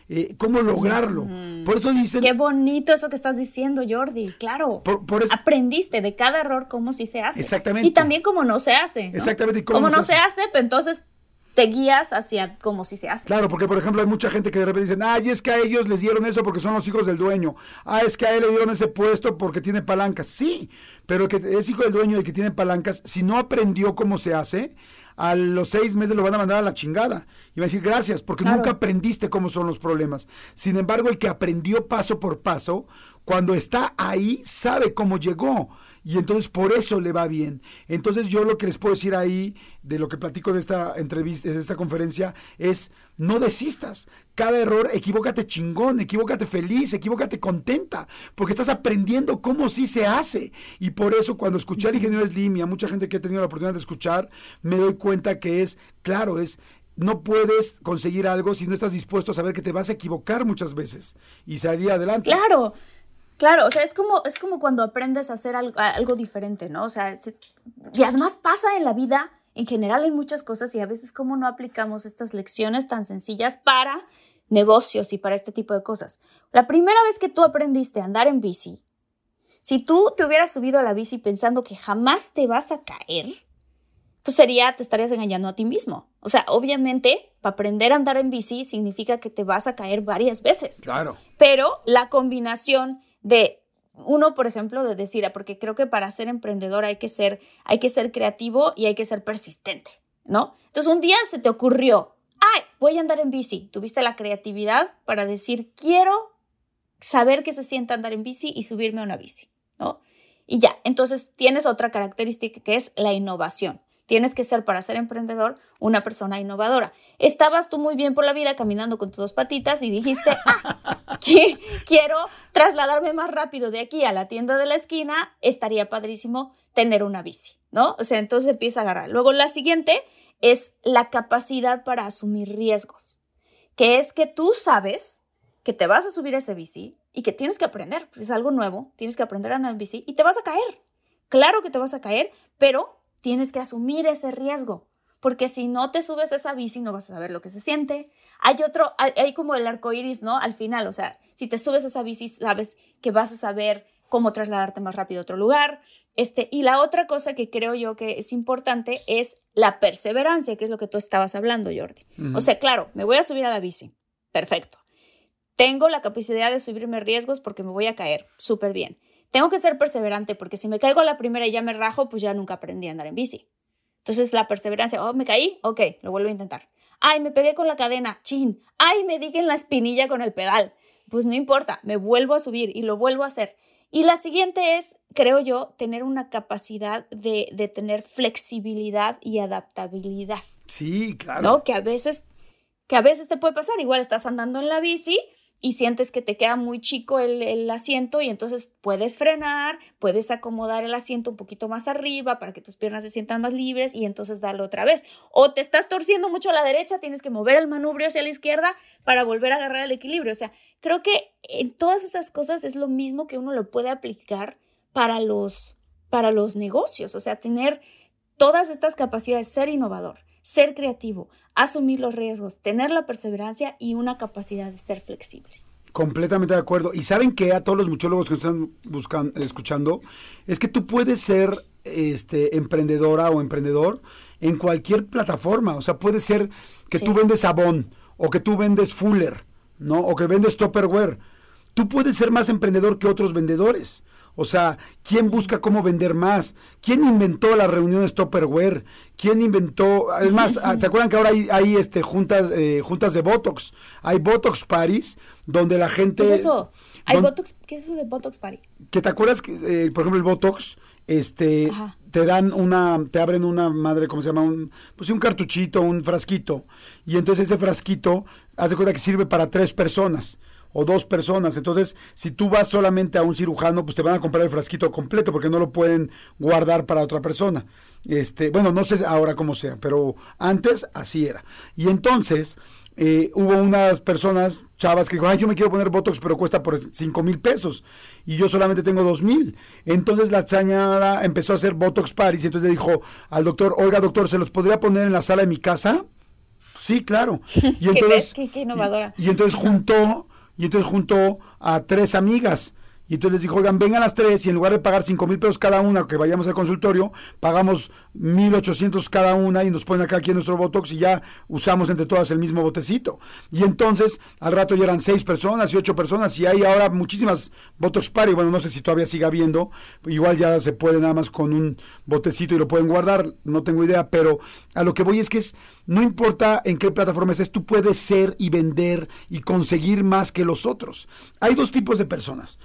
eh, cómo lograrlo. Por eso dicen... Qué bonito eso que estás diciendo, Jordi. Claro. Por- por eso- Aprendiste de cada error cómo sí se hace. Exactamente. Y también cómo no se hace. ¿no? Exactamente, y cómo Cómo no se se hace, pues entonces te guías hacia cómo sí se hace. Claro, porque por ejemplo hay mucha gente que de repente dicen, ay, es que a ellos les dieron eso porque son los hijos del dueño. Ah, es que a él le dieron ese puesto porque tiene palancas. Sí, pero que es hijo del dueño y que tiene palancas, si no aprendió cómo se hace, a los seis meses lo van a mandar a la chingada. Y va a decir gracias, porque Claro. nunca aprendiste cómo son los problemas. Sin embargo, el que aprendió paso por paso, cuando está ahí, sabe cómo llegó. Y entonces por eso le va bien. Entonces yo lo que les puedo decir ahí, de lo que platico de esta entrevista, de esta conferencia, es no desistas. Cada error, equivócate chingón, equivócate feliz, equivócate contenta, porque estás aprendiendo cómo sí se hace. Y por eso cuando escuché al ingeniero Slim y a mucha gente que he tenido la oportunidad de escuchar, me doy cuenta que es, claro, es no puedes conseguir algo si no estás dispuesto a saber que te vas a equivocar muchas veces y salir adelante. Claro, claro, o sea, es como, es como cuando aprendes a hacer algo, algo diferente, ¿no? O sea, y además pasa en la vida en general en muchas cosas y a veces como no aplicamos estas lecciones tan sencillas para negocios y para este tipo de cosas. La primera vez que tú aprendiste a andar en bici, si tú te hubieras subido a la bici pensando que jamás te vas a caer, pues sería, te estarías engañando a ti mismo. O sea, obviamente, para aprender a andar en bici significa que te vas a caer varias veces. Claro. Pero la combinación de uno, por ejemplo, de decir, ah, porque creo que para ser emprendedor hay que ser, hay que ser creativo y hay que ser persistente, ¿no? Entonces un día se te ocurrió, ay, voy a andar en bici. Tuviste la creatividad para decir, quiero saber qué se siente andar en bici y subirme a una bici, ¿no? Y ya, entonces tienes otra característica que es la innovación. Tienes que ser para ser emprendedor una persona innovadora. Estabas tú muy bien por la vida caminando con tus dos patitas y dijiste, ah, quiero trasladarme más rápido de aquí a la tienda de la esquina, estaría padrísimo tener una bici, ¿no? O sea, entonces empieza a agarrar. Luego la siguiente es la capacidad para asumir riesgos, que es que tú sabes que te vas a subir a ese bici y que tienes que aprender, es algo nuevo, tienes que aprender a andar en bici y te vas a caer. Claro que te vas a caer, pero tienes que asumir ese riesgo, porque si no te subes a esa bici no vas a saber lo que se siente. Hay otro, hay, como el arco iris, ¿no? Al final, o sea, si te subes a esa bici, sabes que vas a saber cómo trasladarte más rápido a otro lugar. Este, y la otra cosa que creo yo que es importante es la perseverancia, que es lo que tú estabas hablando, Jordi. O sea, claro, me voy a subir a la bici. Perfecto. Tengo la capacidad de subirme riesgos porque me voy a caer. Súper bien. Tengo que ser perseverante porque si me caigo a la primera y ya me rajo, pues ya nunca aprendí a andar en bici. Entonces la perseverancia, oh, me caí, ok, lo vuelvo a intentar. Ay, me pegué con la cadena, chin. Ay, me di en la espinilla con el pedal. Pues no importa, me vuelvo a subir y lo vuelvo a hacer. Y la siguiente es, creo yo, tener una capacidad de, de tener flexibilidad y adaptabilidad. Sí, claro. ¿No? Que a veces, que a veces te puede pasar. Igual estás andando en la bici y sientes que te queda muy chico el, asiento y entonces puedes frenar, puedes acomodar el asiento un poquito más arriba para que tus piernas se sientan más libres y entonces darlo otra vez. O te estás torciendo mucho a la derecha, tienes que mover el manubrio hacia la izquierda para volver a agarrar el equilibrio. O sea, creo que en todas esas cosas es lo mismo que uno lo puede aplicar para los, para los negocios, o sea, tener todas estas capacidades, ser innovador, ser creativo, asumir los riesgos, tener la perseverancia y una capacidad de ser flexibles. Completamente de acuerdo. Y saben que a todos los muchólogos que están buscando, escuchando, es que tú puedes ser este, emprendedora o emprendedor en cualquier plataforma. O sea, puede ser que tú vendes Avon o que tú vendes Fuller, ¿no? O que vendes Topperware. Tú puedes ser más emprendedor que otros vendedores. O sea, ¿quién busca cómo vender más? ¿Quién inventó las reuniones Topperware? ¿Quién inventó? Además, ah, ¿se acuerdan que ahora hay, este, juntas, eh, juntas de Botox? Hay Botox Paris, donde la gente... ¿Qué es eso? ¿Hay Botox? ¿Qué es eso de Botox Party? ¿Que te acuerdas que, eh, por ejemplo, el Botox, este, te dan una, te abren una madre, ¿cómo se llama? Un, pues un cartuchito, un frasquito. Y entonces ese frasquito, haz de cuenta que sirve para tres personas o dos personas. Entonces, si tú vas solamente a un cirujano, pues te van a comprar el frasquito completo porque no lo pueden guardar para otra persona. Este, bueno, no sé ahora cómo sea, pero antes así era. Y entonces eh, hubo unas personas, chavas, que dijo, ay, yo me quiero poner Botox, pero cuesta por cinco mil pesos. Y yo solamente tengo dos mil. Entonces la señora empezó a hacer Botox Paris y entonces le dijo al doctor, oiga doctor, ¿se los podría poner en la sala de mi casa? Sí, claro. Y entonces, ¿Qué, qué innovadora. y entonces juntó y entonces juntó a tres amigas y entonces les dijo, oigan, vengan las tres y en lugar de pagar cinco mil pesos cada una que vayamos al consultorio, pagamos mil ochocientos cada una y nos ponen acá aquí nuestro Botox y ya usamos entre todas el mismo botecito. Y entonces al rato ya eran seis personas y ocho personas y hay ahora muchísimas Botox Party. Bueno, no sé si todavía siga habiendo, igual ya se puede nada más con un botecito y lo pueden guardar, no tengo idea, pero a lo que voy es que es, no importa en qué plataforma estés, tú puedes ser y vender y conseguir más que los otros. Hay dos tipos de personas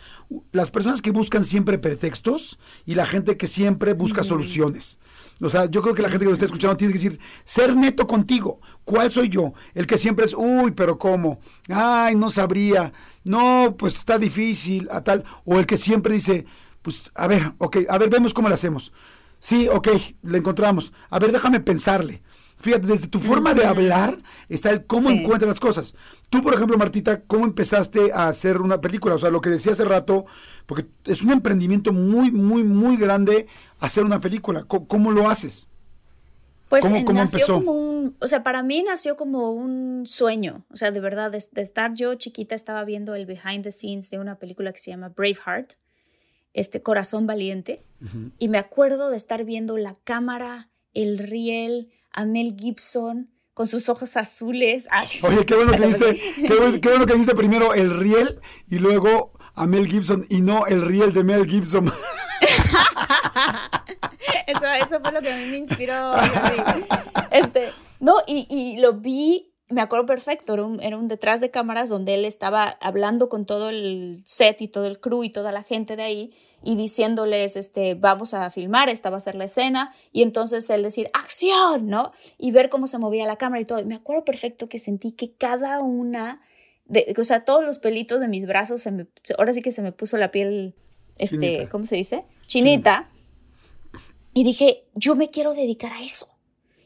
las personas que buscan siempre pretextos y la gente que siempre busca soluciones. O sea, yo creo que la gente que lo está escuchando tiene que decir, ser neto contigo. ¿Cuál soy yo? El que siempre es, uy, pero ¿cómo? Ay, no sabría. No, pues está difícil, a tal. O el que siempre dice, pues, a ver, ok, a ver, vemos cómo lo hacemos. Sí, ok, le encontramos. A ver, déjame pensarle. Fíjate, desde tu forma de hablar está el cómo encuentras las cosas. Tú, por ejemplo, Martita, ¿cómo empezaste a hacer una película? O sea, lo que decía hace rato, porque es un emprendimiento muy, muy, muy grande hacer una película. ¿Cómo, lo haces? Pues nació como un, o sea, para mí nació como un sueño, o sea, de verdad, de, estar yo chiquita estaba viendo el behind the scenes de una película que se llama Braveheart, este Corazón Valiente, y me acuerdo de estar viendo la cámara, el riel, a Mel Gibson con sus ojos azules. Oye, qué bueno que dijiste, qué bueno, que dijiste primero el riel y luego a Mel Gibson y no el riel de Mel Gibson. eso, eso fue lo que a mí me inspiró. Este, no, y, y lo vi, me acuerdo perfecto, era un, era un, detrás de cámaras donde él estaba hablando con todo el set y todo el crew y toda la gente de ahí y diciéndoles, este, vamos a filmar, esta va a ser la escena, y entonces él decir, acción, ¿no? Y ver cómo se movía la cámara y todo. Y me acuerdo perfecto que sentí que cada una, de, o sea, todos los pelitos de mis brazos, se me, ahora sí que se me puso la piel, este, ¿cómo se dice? Chinita. Y dije, yo me quiero dedicar a eso.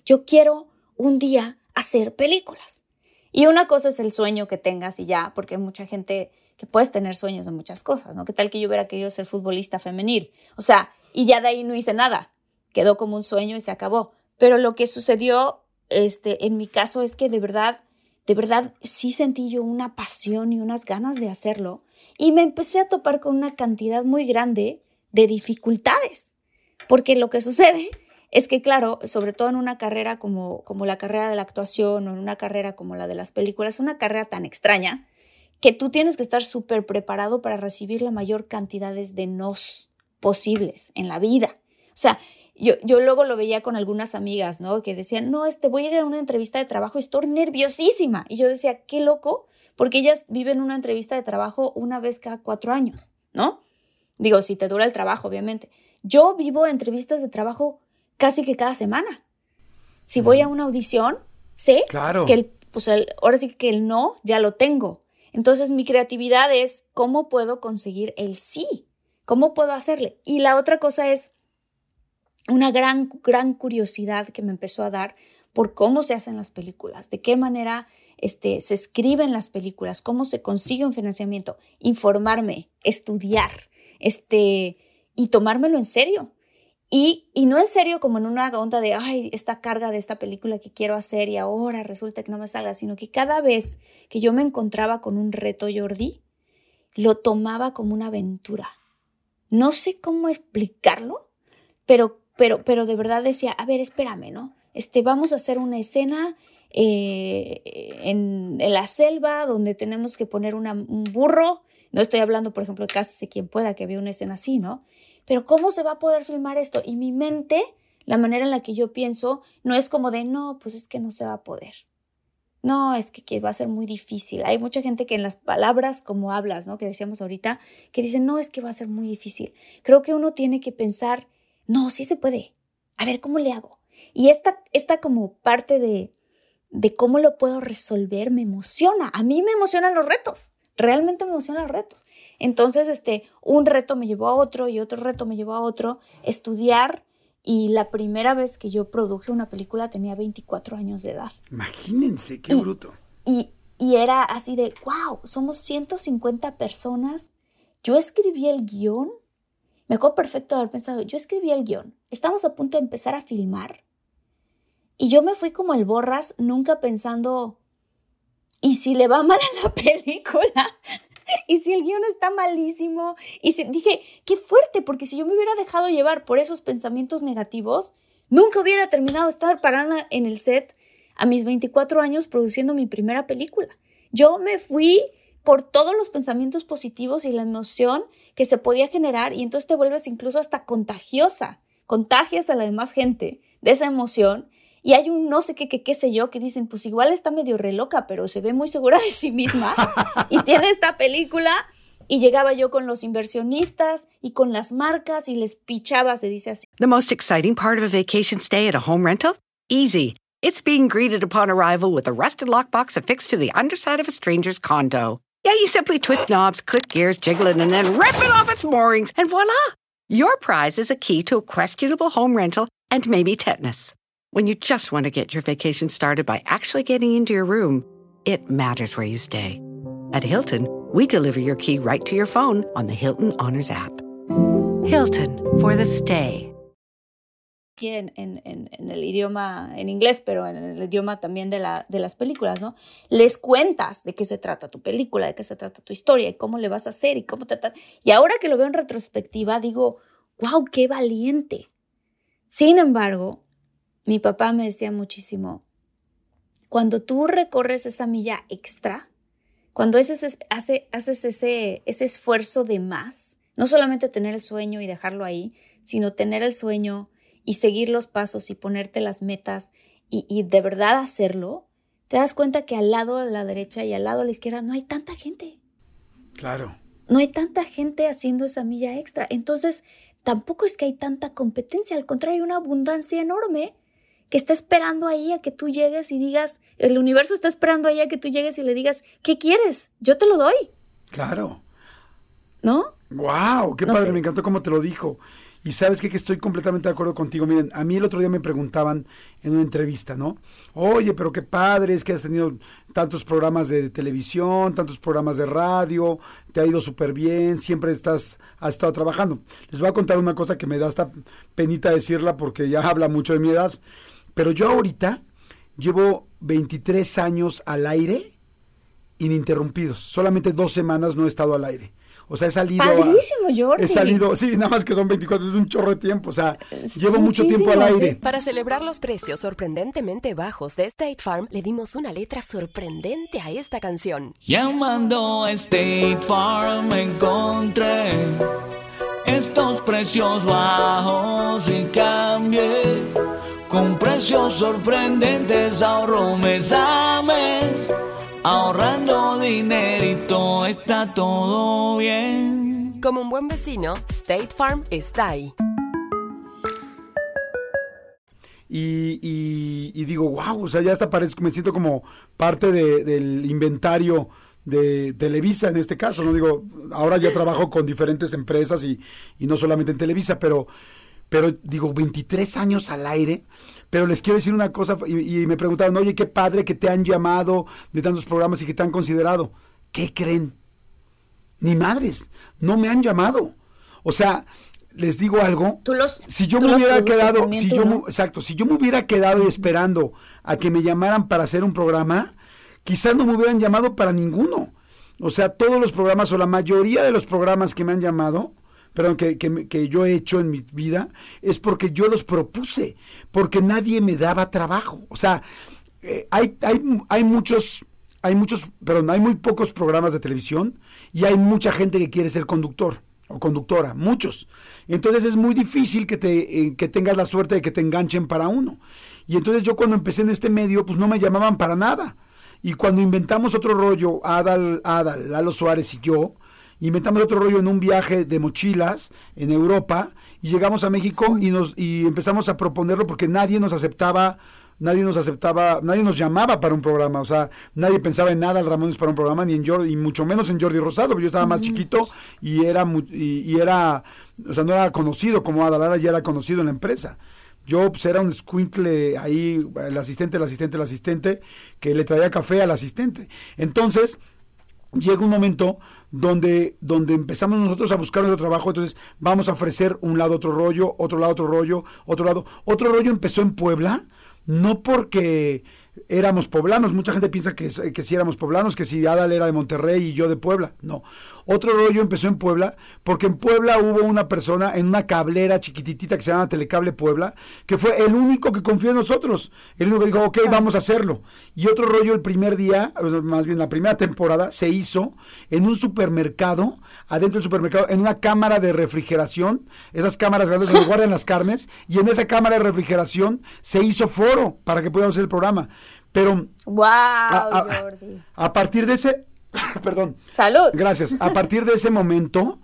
Yo quiero un día hacer películas. Y una cosa es el sueño que tengas y ya, porque mucha gente que puedes tener sueños de muchas cosas, ¿no? ¿Qué tal que yo hubiera querido ser futbolista femenil? O sea, y ya de ahí no hice nada. Quedó como un sueño y se acabó. Pero lo que sucedió, este, en mi caso es que de verdad, de verdad sí sentí yo una pasión y unas ganas de hacerlo. Y me empecé a topar con una cantidad muy grande de dificultades. Porque lo que sucede es que, claro, sobre todo en una carrera como, como la carrera de la actuación o en una carrera como la de las películas, una carrera tan extraña que tú tienes que estar súper preparado para recibir la mayor cantidad de nos posibles en la vida. O sea, yo, yo luego lo veía con algunas amigas, ¿no? Que decían, no, este, voy a ir a una entrevista de trabajo, estoy nerviosísima. Y yo decía, qué loco, porque ellas viven una entrevista de trabajo una vez cada cuatro años, ¿no? Digo, si te dura el trabajo, obviamente. Yo vivo entrevistas de trabajo casi que cada semana. Si voy a una audición, sé que el, pues ahora sí que el no ya lo tengo. Entonces mi creatividad es cómo puedo conseguir el sí, cómo puedo hacerle. Y la otra cosa es una gran, gran curiosidad que me empezó a dar por cómo se hacen las películas, de qué manera este, se escriben las películas, cómo se consigue un financiamiento, informarme, estudiar, este, y tomármelo en serio. Y, no en serio como en una onda de, ay, esta carga de esta película que quiero hacer y ahora resulta que no me salga, sino que cada vez que yo me encontraba con un reto Jordi, lo tomaba como una aventura. No sé cómo explicarlo, pero, pero, pero de verdad decía, a ver, espérame, ¿no? Este, vamos a hacer una escena eh, en, la selva donde tenemos que poner un burro. No estoy hablando, por ejemplo, de Casi quien pueda, que había una escena así, ¿no? Pero ¿cómo se va a poder filmar esto? Y mi mente, la manera en la que yo pienso, no es como de, no, pues es que no se va a poder. No, es que, va a ser muy difícil. Hay mucha gente que en las palabras como hablas, ¿no? Que decíamos ahorita, que dicen, no, es que va a ser muy difícil. Creo que uno tiene que pensar, no, sí se puede. A ver, ¿cómo le hago? Y esta, esta como parte de, de cómo lo puedo resolver me emociona. A mí me emocionan los retos. Realmente me emocionan los retos. Entonces, este, un reto me llevó a otro y otro reto me llevó a otro. Estudiar y la primera vez que yo produje una película tenía 24 años de edad. Imagínense, qué bruto. Y, y era así de, wow, somos 150 personas. Yo escribí el guion. Me acuerdo perfecto de haber pensado, yo escribí el guion. Estamos a punto de empezar a filmar. Y yo me fui como el borras, nunca pensando, ¿y si le va mal a la película? y si el guion está malísimo, y dije, qué fuerte, porque si yo me hubiera dejado llevar por esos pensamientos negativos, nunca hubiera terminado de estar parada en el set a mis 24 años produciendo mi primera película. Yo me fui por todos los pensamientos positivos y la emoción que se podía generar y entonces te vuelves incluso hasta contagiosa, contagias a la demás gente de esa emoción y hay un no sé qué, qué, qué sé yo, que dicen, pues igual está medio re loca, pero se ve muy segura de sí misma y tiene esta película. Y llegaba yo con los inversionistas y con las marcas y les pichaba, se dice así. The most exciting part of a vacation stay at a home rental? Easy. It's being greeted upon arrival with a rusted lockbox affixed to the underside of a stranger's condo. Yeah, you simply twist knobs, click gears, jiggle it, and then rip it off its moorings, and voila! Your prize is a key to a questionable home rental and maybe tetanus. When you just want to get your vacation started by actually getting into your room, it matters where you stay. At Hilton, we deliver your key right to your phone on the Hilton Honors app. Hilton for the stay. En, en, en, el idioma, en inglés, pero en el idioma también de, la, de las películas, ¿no? Les cuentas de qué se trata tu película, de qué se trata tu historia y cómo le vas a hacer y cómo tratar. Y ahora que lo veo en retrospectiva, digo, wow, qué valiente. Sin embargo, mi papá me decía muchísimo, cuando tú recorres esa milla extra, cuando haces, haces ese, ese esfuerzo de más, no solamente tener el sueño y dejarlo ahí, sino tener el sueño y seguir los pasos y ponerte las metas y, y, de verdad hacerlo, te das cuenta que al lado de la derecha y al lado de la izquierda no hay tanta gente. Claro. No hay tanta gente haciendo esa milla extra. Entonces, tampoco es que hay tanta competencia, al contrario, hay una abundancia enorme que está esperando ahí a que tú llegues y digas, el universo está esperando ahí a que tú llegues y le digas, ¿qué quieres? Yo te lo doy. Claro. ¿No? ¡Wow! ¡Qué padre! Me encantó cómo te lo dijo. Y sabes qué? que estoy completamente de acuerdo contigo. Miren, a mí el otro día me preguntaban en una entrevista, ¿no? Oye, pero qué padre es que has tenido tantos programas de televisión, tantos programas de radio, te ha ido súper bien, siempre estás, has estado trabajando. Les voy a contar una cosa que me da hasta penita decirla porque ya habla mucho de mi edad. Pero yo ahorita llevo 23 años al aire ininterrumpidos. Solamente dos semanas no he estado al aire. O sea, he salido. Padrísimo, Jordi. He salido, sí, nada más que son 24, es un chorro de tiempo. O sea, llevo mucho tiempo al aire. Para celebrar los precios sorprendentemente bajos de State Farm, le dimos una letra sorprendente a esta canción. Llamando a State Farm encontré estos precios bajos y cambié. Con precios sorprendentes ahorro mes a mes ahorrando dinerito está todo bien. Como un buen vecino, State Farm está ahí. Y, digo, wow, o sea, ya hasta parezco, me siento como parte del inventario de Televisa en este caso, ¿no? Digo, ahora ya trabajo con diferentes empresas y, y no solamente en Televisa, pero pero digo, 23 años al aire, pero les quiero decir una cosa, y, me preguntaron, oye, qué padre que te han llamado de tantos programas y que te han considerado. ¿Qué creen? Ni madres, no me han llamado. O sea, les digo algo. si yo me hubiera quedado, si yo, exacto, si yo me hubiera quedado esperando a que me llamaran para hacer un programa, quizás no me hubieran llamado para ninguno. O sea, todos los programas o la mayoría de los programas que me han llamado, perdón, que, que, yo he hecho en mi vida, es porque yo los propuse, porque nadie me daba trabajo. O sea, eh, hay, hay, hay muchos, hay muchos, perdón, hay muy pocos programas de televisión y hay mucha gente que quiere ser conductor o conductora, muchos. Entonces es muy difícil que, te, eh, que tengas la suerte de que te enganchen para uno. Y entonces yo cuando empecé en este medio, pues no me llamaban para nada. Y cuando inventamos otro rollo, Adal, Adal, Lalo Suárez y yo, inventamos otro rollo en un viaje de mochilas en Europa y llegamos a México y nos y empezamos a proponerlo porque nadie nos aceptaba nadie nos aceptaba, nadie nos llamaba para un programa, o sea, nadie pensaba en nada al Ramones para un programa, ni en Jordi, y mucho menos en Jordi Rosado, porque yo estaba más chiquito y era, y, era, o sea, no era conocido como Adalara, ya era conocido en la empresa. Yo pues, era un squintle ahí, el asistente, el asistente, el asistente, que le traía café al asistente. Entonces, llega un momento donde, donde empezamos nosotros a buscar nuestro trabajo, entonces vamos a ofrecer un lado otro rollo, otro lado otro rollo, otro lado. Otro rollo empezó en Puebla, no porque éramos poblanos. Mucha gente piensa que, que si éramos poblanos, que si Adal era de Monterrey y yo de Puebla. No. Otro rollo empezó en Puebla, porque en Puebla hubo una persona en una cablera chiquititita que se llama Telecable Puebla, que fue el único que confió en nosotros. El único que dijo, ok, vamos a hacerlo. Y otro rollo el primer día, más bien la primera temporada, se hizo en un supermercado, adentro del supermercado, en una cámara de refrigeración, esas cámaras grandes donde guardan las carnes, y en esa cámara de refrigeración se hizo foro para que pudiéramos hacer el programa. Pero wow, a, partir de ese, perdón. Salud. Gracias. A partir de ese momento,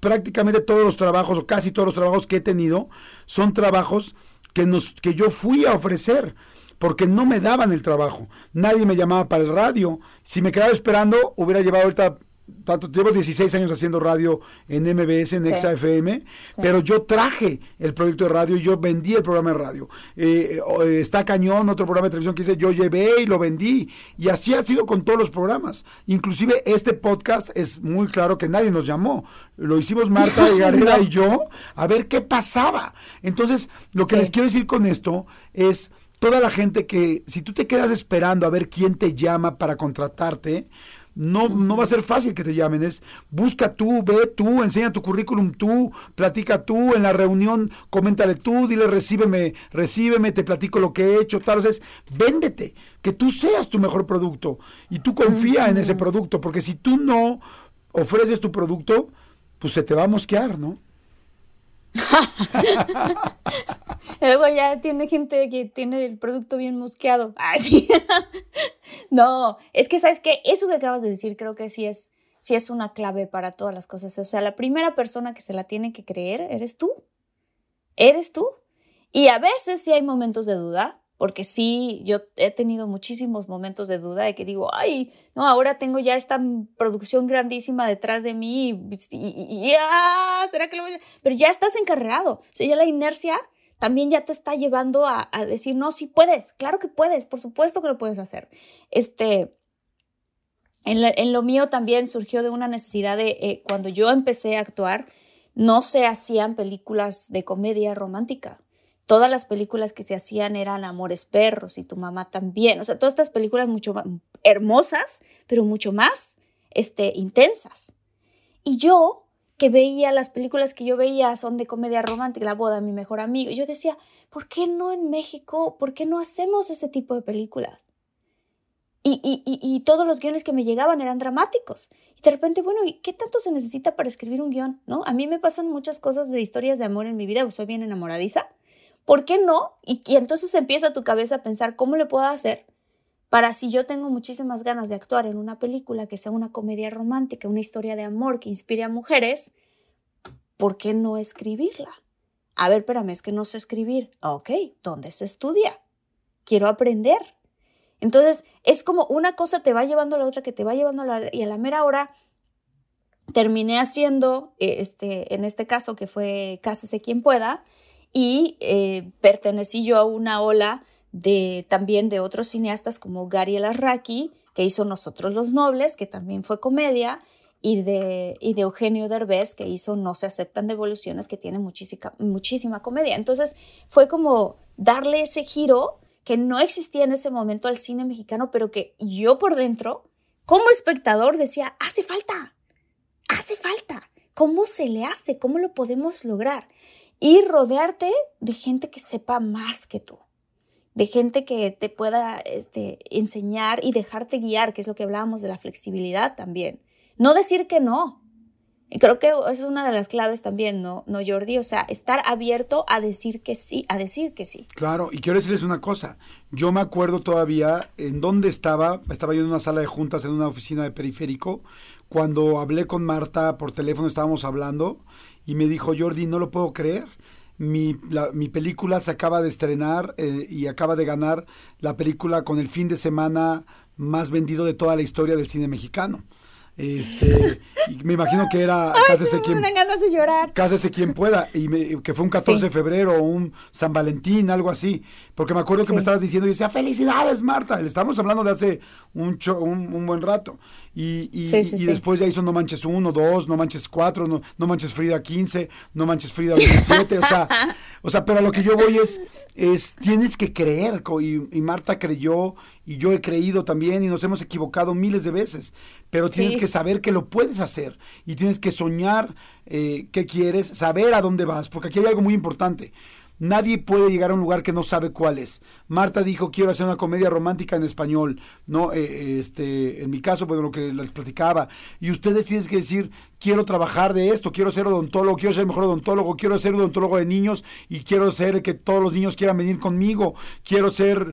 prácticamente todos los trabajos o casi todos los trabajos que he tenido son trabajos que nos que yo fui a ofrecer porque no me daban el trabajo. Nadie me llamaba para el radio. Si me quedaba esperando, hubiera llevado ahorita tanto, llevo 16 años haciendo radio en MBS, en Sí. XFM, Sí. pero yo traje el proyecto de radio y yo vendí el programa de radio. Eh, eh, está Cañón, otro programa de televisión que hice, yo llevé y lo vendí. Y así ha sido con todos los programas. Inclusive este podcast es muy claro que nadie nos llamó. Lo hicimos Marta Gareda y yo a ver qué pasaba. Entonces, lo que Sí. les quiero decir con esto es toda la gente que si tú te quedas esperando a ver quién te llama para contratarte, no, no va a ser fácil que te llamen, es busca tú, ve tú, enseña tu currículum tú, platica tú, en la reunión coméntale tú, dile recíbeme, recíbeme, te platico lo que he hecho, tal, o sea, es véndete, que tú seas tu mejor producto y tú confía en ese producto, porque si tú no ofreces tu producto, pues se te va a mosquear, ¿no? Luego ya tiene gente que tiene el producto bien mosqueado. Ah, sí. no, es que sabes que eso que acabas de decir creo que sí es, sí es una clave para todas las cosas. O sea, la primera persona que se la tiene que creer eres tú. Eres tú. Y a veces sí hay momentos de duda, porque sí, yo he tenido muchísimos momentos de duda de que digo, ay, no, ahora tengo ya esta producción grandísima detrás de mí y, y- y- ah, ¿será que lo voy a? Pero ya estás encarregado, o sea, ya la inercia también ya te está llevando a, a decir, no, sí puedes, claro que puedes, por supuesto que lo puedes hacer. Este, en, la- en lo mío también surgió de una necesidad de, eh, cuando yo empecé a actuar, no se hacían películas de comedia romántica. Todas las películas que se hacían eran Amores Perros y Tu Mamá también. O sea, todas estas películas mucho más hermosas, pero mucho más este, intensas. Y yo, que veía las películas que yo veía son de comedia romántica, La boda mi mejor amigo, yo decía, ¿por qué no en México? ¿Por qué no hacemos ese tipo de películas? Y, y, y, y todos los guiones que me llegaban eran dramáticos. Y de repente, bueno, ¿y qué tanto se necesita para escribir un guion? ¿No? A mí me pasan muchas cosas de historias de amor en mi vida, pues soy bien enamoradiza. ¿Por qué no? Y, y entonces empieza tu cabeza a pensar, ¿cómo le puedo hacer para si yo tengo muchísimas ganas de actuar en una película que sea una comedia romántica, una historia de amor que inspire a mujeres, ¿por qué no escribirla? A ver, espérame, es que no sé escribir. Ok, ¿dónde se estudia? Quiero aprender. Entonces, es como una cosa te va llevando a la otra, que te va llevando a la otra, y a la mera hora terminé haciendo, eh, este, en este caso que fue Cásese quien pueda, y eh, pertenecí yo a una ola de también de otros cineastas como Gary Arraki, que hizo Nosotros los Nobles, que también fue comedia, y de, y de Eugenio Derbez, que hizo No se aceptan devoluciones, que tiene muchísima, muchísima comedia. Entonces fue como darle ese giro que no existía en ese momento al cine mexicano, pero que yo por dentro, como espectador, decía, hace falta, hace falta. ¿Cómo se le hace? ¿Cómo lo podemos lograr? Y rodearte de gente que sepa más que tú, de gente que te pueda este, enseñar y dejarte guiar, que es lo que hablábamos de la flexibilidad también. No decir que no. Y creo que esa es una de las claves también, ¿no, no Jordi? O sea, estar abierto a decir que sí, a decir que sí. Claro, y quiero decirles una cosa. Yo me acuerdo todavía en dónde estaba. Estaba yo en una sala de juntas en una oficina de periférico. Cuando hablé con Marta por teléfono, estábamos hablando y me dijo, Jordi, no lo puedo creer. Mi, la- mi película se acaba de estrenar eh, y acaba de ganar la película con el fin de semana más vendido de toda la historia del cine mexicano. Este, y me imagino que era Cásese quien, ganas de llorar. Cásese quien pueda, y me- que fue un 14 Sí. de febrero o un San Valentín, algo así, porque me acuerdo que me estabas diciendo y decía, felicidades Marta, le estamos hablando de hace un, cho- un, un buen rato, y, y, y después ya hizo No Manches 1, 2, No Manches 4, no, no Manches Frida 15, No Manches Frida 17, o sea, o sea, pero a lo que yo voy es, es tienes que creer, y, y Marta creyó, y yo he creído también, y nos hemos equivocado miles de veces, pero tienes Sí. que saber que lo puedes hacer, y tienes que soñar eh, qué quieres, saber a dónde vas, porque aquí hay algo muy importante. Nadie puede llegar a un lugar que no sabe cuál es. Marta dijo, quiero hacer una comedia romántica en español, ¿no? Eh, este, en mi caso, pues lo que les platicaba. Y ustedes tienen que decir, quiero trabajar de esto, quiero ser odontólogo, quiero ser el mejor odontólogo, quiero ser odontólogo de niños y quiero ser que todos los niños quieran venir conmigo, quiero ser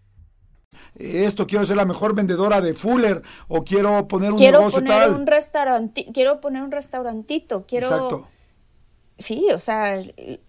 Esto, quiero ser la mejor vendedora de Fuller o quiero poner un quiero negocio poner tal. un restaurante, quiero poner un restaurantito, quiero Exacto. Sí, o sea,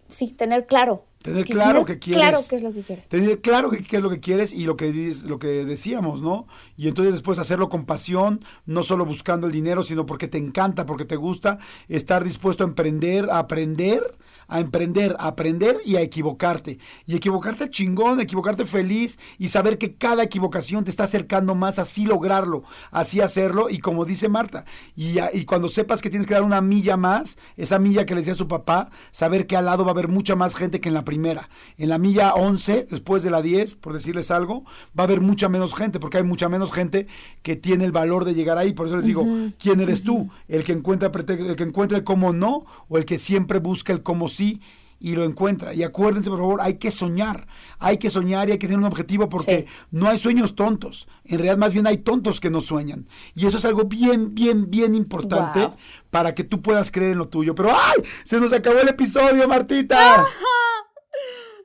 sí tener claro. Tener Que- claro que quieres. Claro qué es lo que quieres. Tener claro que- qué es lo que quieres y lo que, lo que decíamos, ¿no? Y entonces después hacerlo con pasión, no solo buscando el dinero, sino porque te encanta, porque te gusta, estar dispuesto a emprender, a aprender, a emprender, a aprender y a equivocarte. Y equivocarte chingón, equivocarte feliz y saber que cada equivocación te está acercando más, así lograrlo, así hacerlo. Y como dice Marta, y, a- y cuando sepas que tienes que dar una milla más, esa milla que le decía su papá, saber que al lado va a haber mucha más gente que en la primera. En la milla 11, después de la 10, por decirles algo, va a haber mucha menos gente, porque hay mucha menos gente que tiene el valor de llegar ahí. Por eso les digo, ¿quién eres tú? ¿El que encuentra el que encuentra el cómo no o el que siempre busca el cómo sí? y lo encuentra. Y acuérdense, por favor, hay que soñar. Hay que soñar y hay que tener un objetivo porque Sí. no hay sueños tontos. En realidad, más bien hay tontos que no sueñan. Y eso es algo bien, bien, bien importante Wow. para que tú puedas creer en lo tuyo. Pero ¡ay! Se nos acabó el episodio, Martita.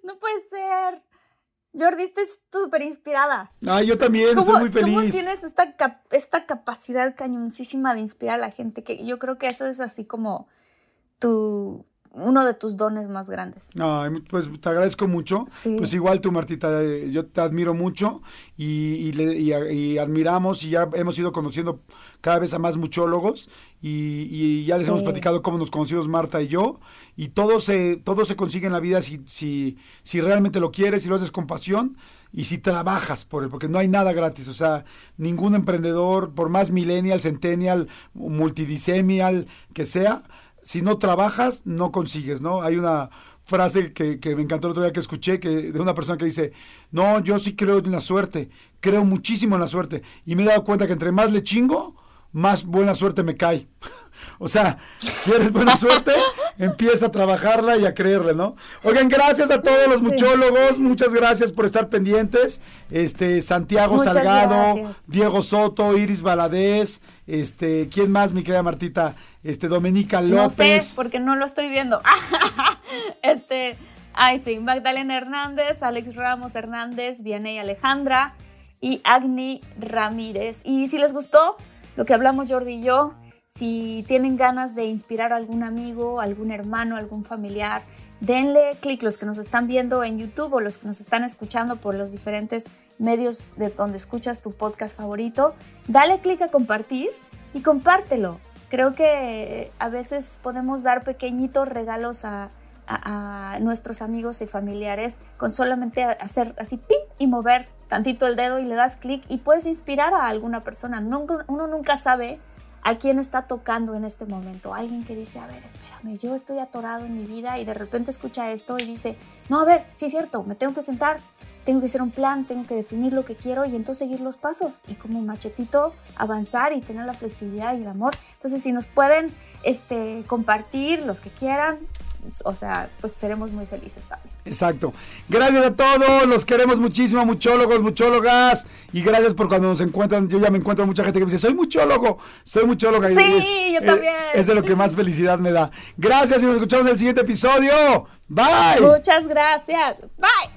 No puede ser. Jordi, estoy súper inspirada. Ay, yo también estoy muy ¿Cómo feliz. tienes esta, cap- esta capacidad cañoncísima de inspirar a la gente? Que yo creo que eso es así como tu, uno de tus dones más grandes. Ay, pues te agradezco mucho. Sí. Pues igual tú, Martita, eh, yo te admiro mucho y, y le- y a- y admiramos y ya hemos ido conociendo cada vez a más muchólogos y, ya les Sí. hemos platicado cómo nos conocimos Marta y yo y todo se, todo se consigue en la vida si, si, si realmente lo quieres, si lo haces con pasión y si trabajas por él, porque no hay nada gratis, o sea, ningún emprendedor, por más millennial, centennial, multidisemial que sea, si no trabajas, no consigues, ¿no? Hay una frase que, que me encantó el otro día que escuché que, de una persona que dice, no, yo sí creo en la suerte, creo muchísimo en la suerte. Y me he dado cuenta que entre más le chingo, más buena suerte me cae. o sea, ¿quieres buena suerte? Empieza a trabajarla y a creerle, ¿no? Oigan, gracias a todos los muchólogos, muchas gracias por estar pendientes. Este, Santiago Muchas Salgado, gracias. Diego Soto, Iris Valadez, este, ¿quién más, mi querida Martita? Este, Domenica No sé, López. porque no lo estoy viendo. este, ay, sí, Magdalena Hernández, Alex Ramos Hernández, Vianey Alejandra y Agni Ramírez. Y si les gustó lo que hablamos Jordi y yo, si tienen ganas de inspirar a algún amigo, algún hermano, algún familiar, denle clic los que nos están viendo en YouTube o los que nos están escuchando por los diferentes medios de donde escuchas tu podcast favorito. Dale clic a compartir y compártelo. Creo que a veces podemos dar pequeñitos regalos a, nuestros amigos y familiares con solamente hacer así pim y mover tantito el dedo y le das clic y puedes inspirar a alguna persona. Uno nunca sabe a quién está tocando en este momento. Alguien que dice, a ver, espérame, yo estoy atorado en mi vida y de repente escucha esto y dice, no, a ver, sí es cierto, me tengo que sentar, tengo que hacer un plan, tengo que definir lo que quiero y entonces seguir los pasos y como machetito avanzar y tener la flexibilidad y el amor. Entonces, si nos pueden este, compartir los que quieran, o sea, pues seremos muy felices también. Exacto. Gracias a todos, los queremos muchísimo, muchólogos, muchólogas. Y gracias por cuando nos encuentran. Yo ya me encuentro mucha gente que me dice, soy muchólogo, soy muchóloga. Y Sí, yo es- también. Es, de lo que más felicidad me da. Gracias y nos escuchamos en el siguiente episodio. Bye. Muchas gracias. Bye.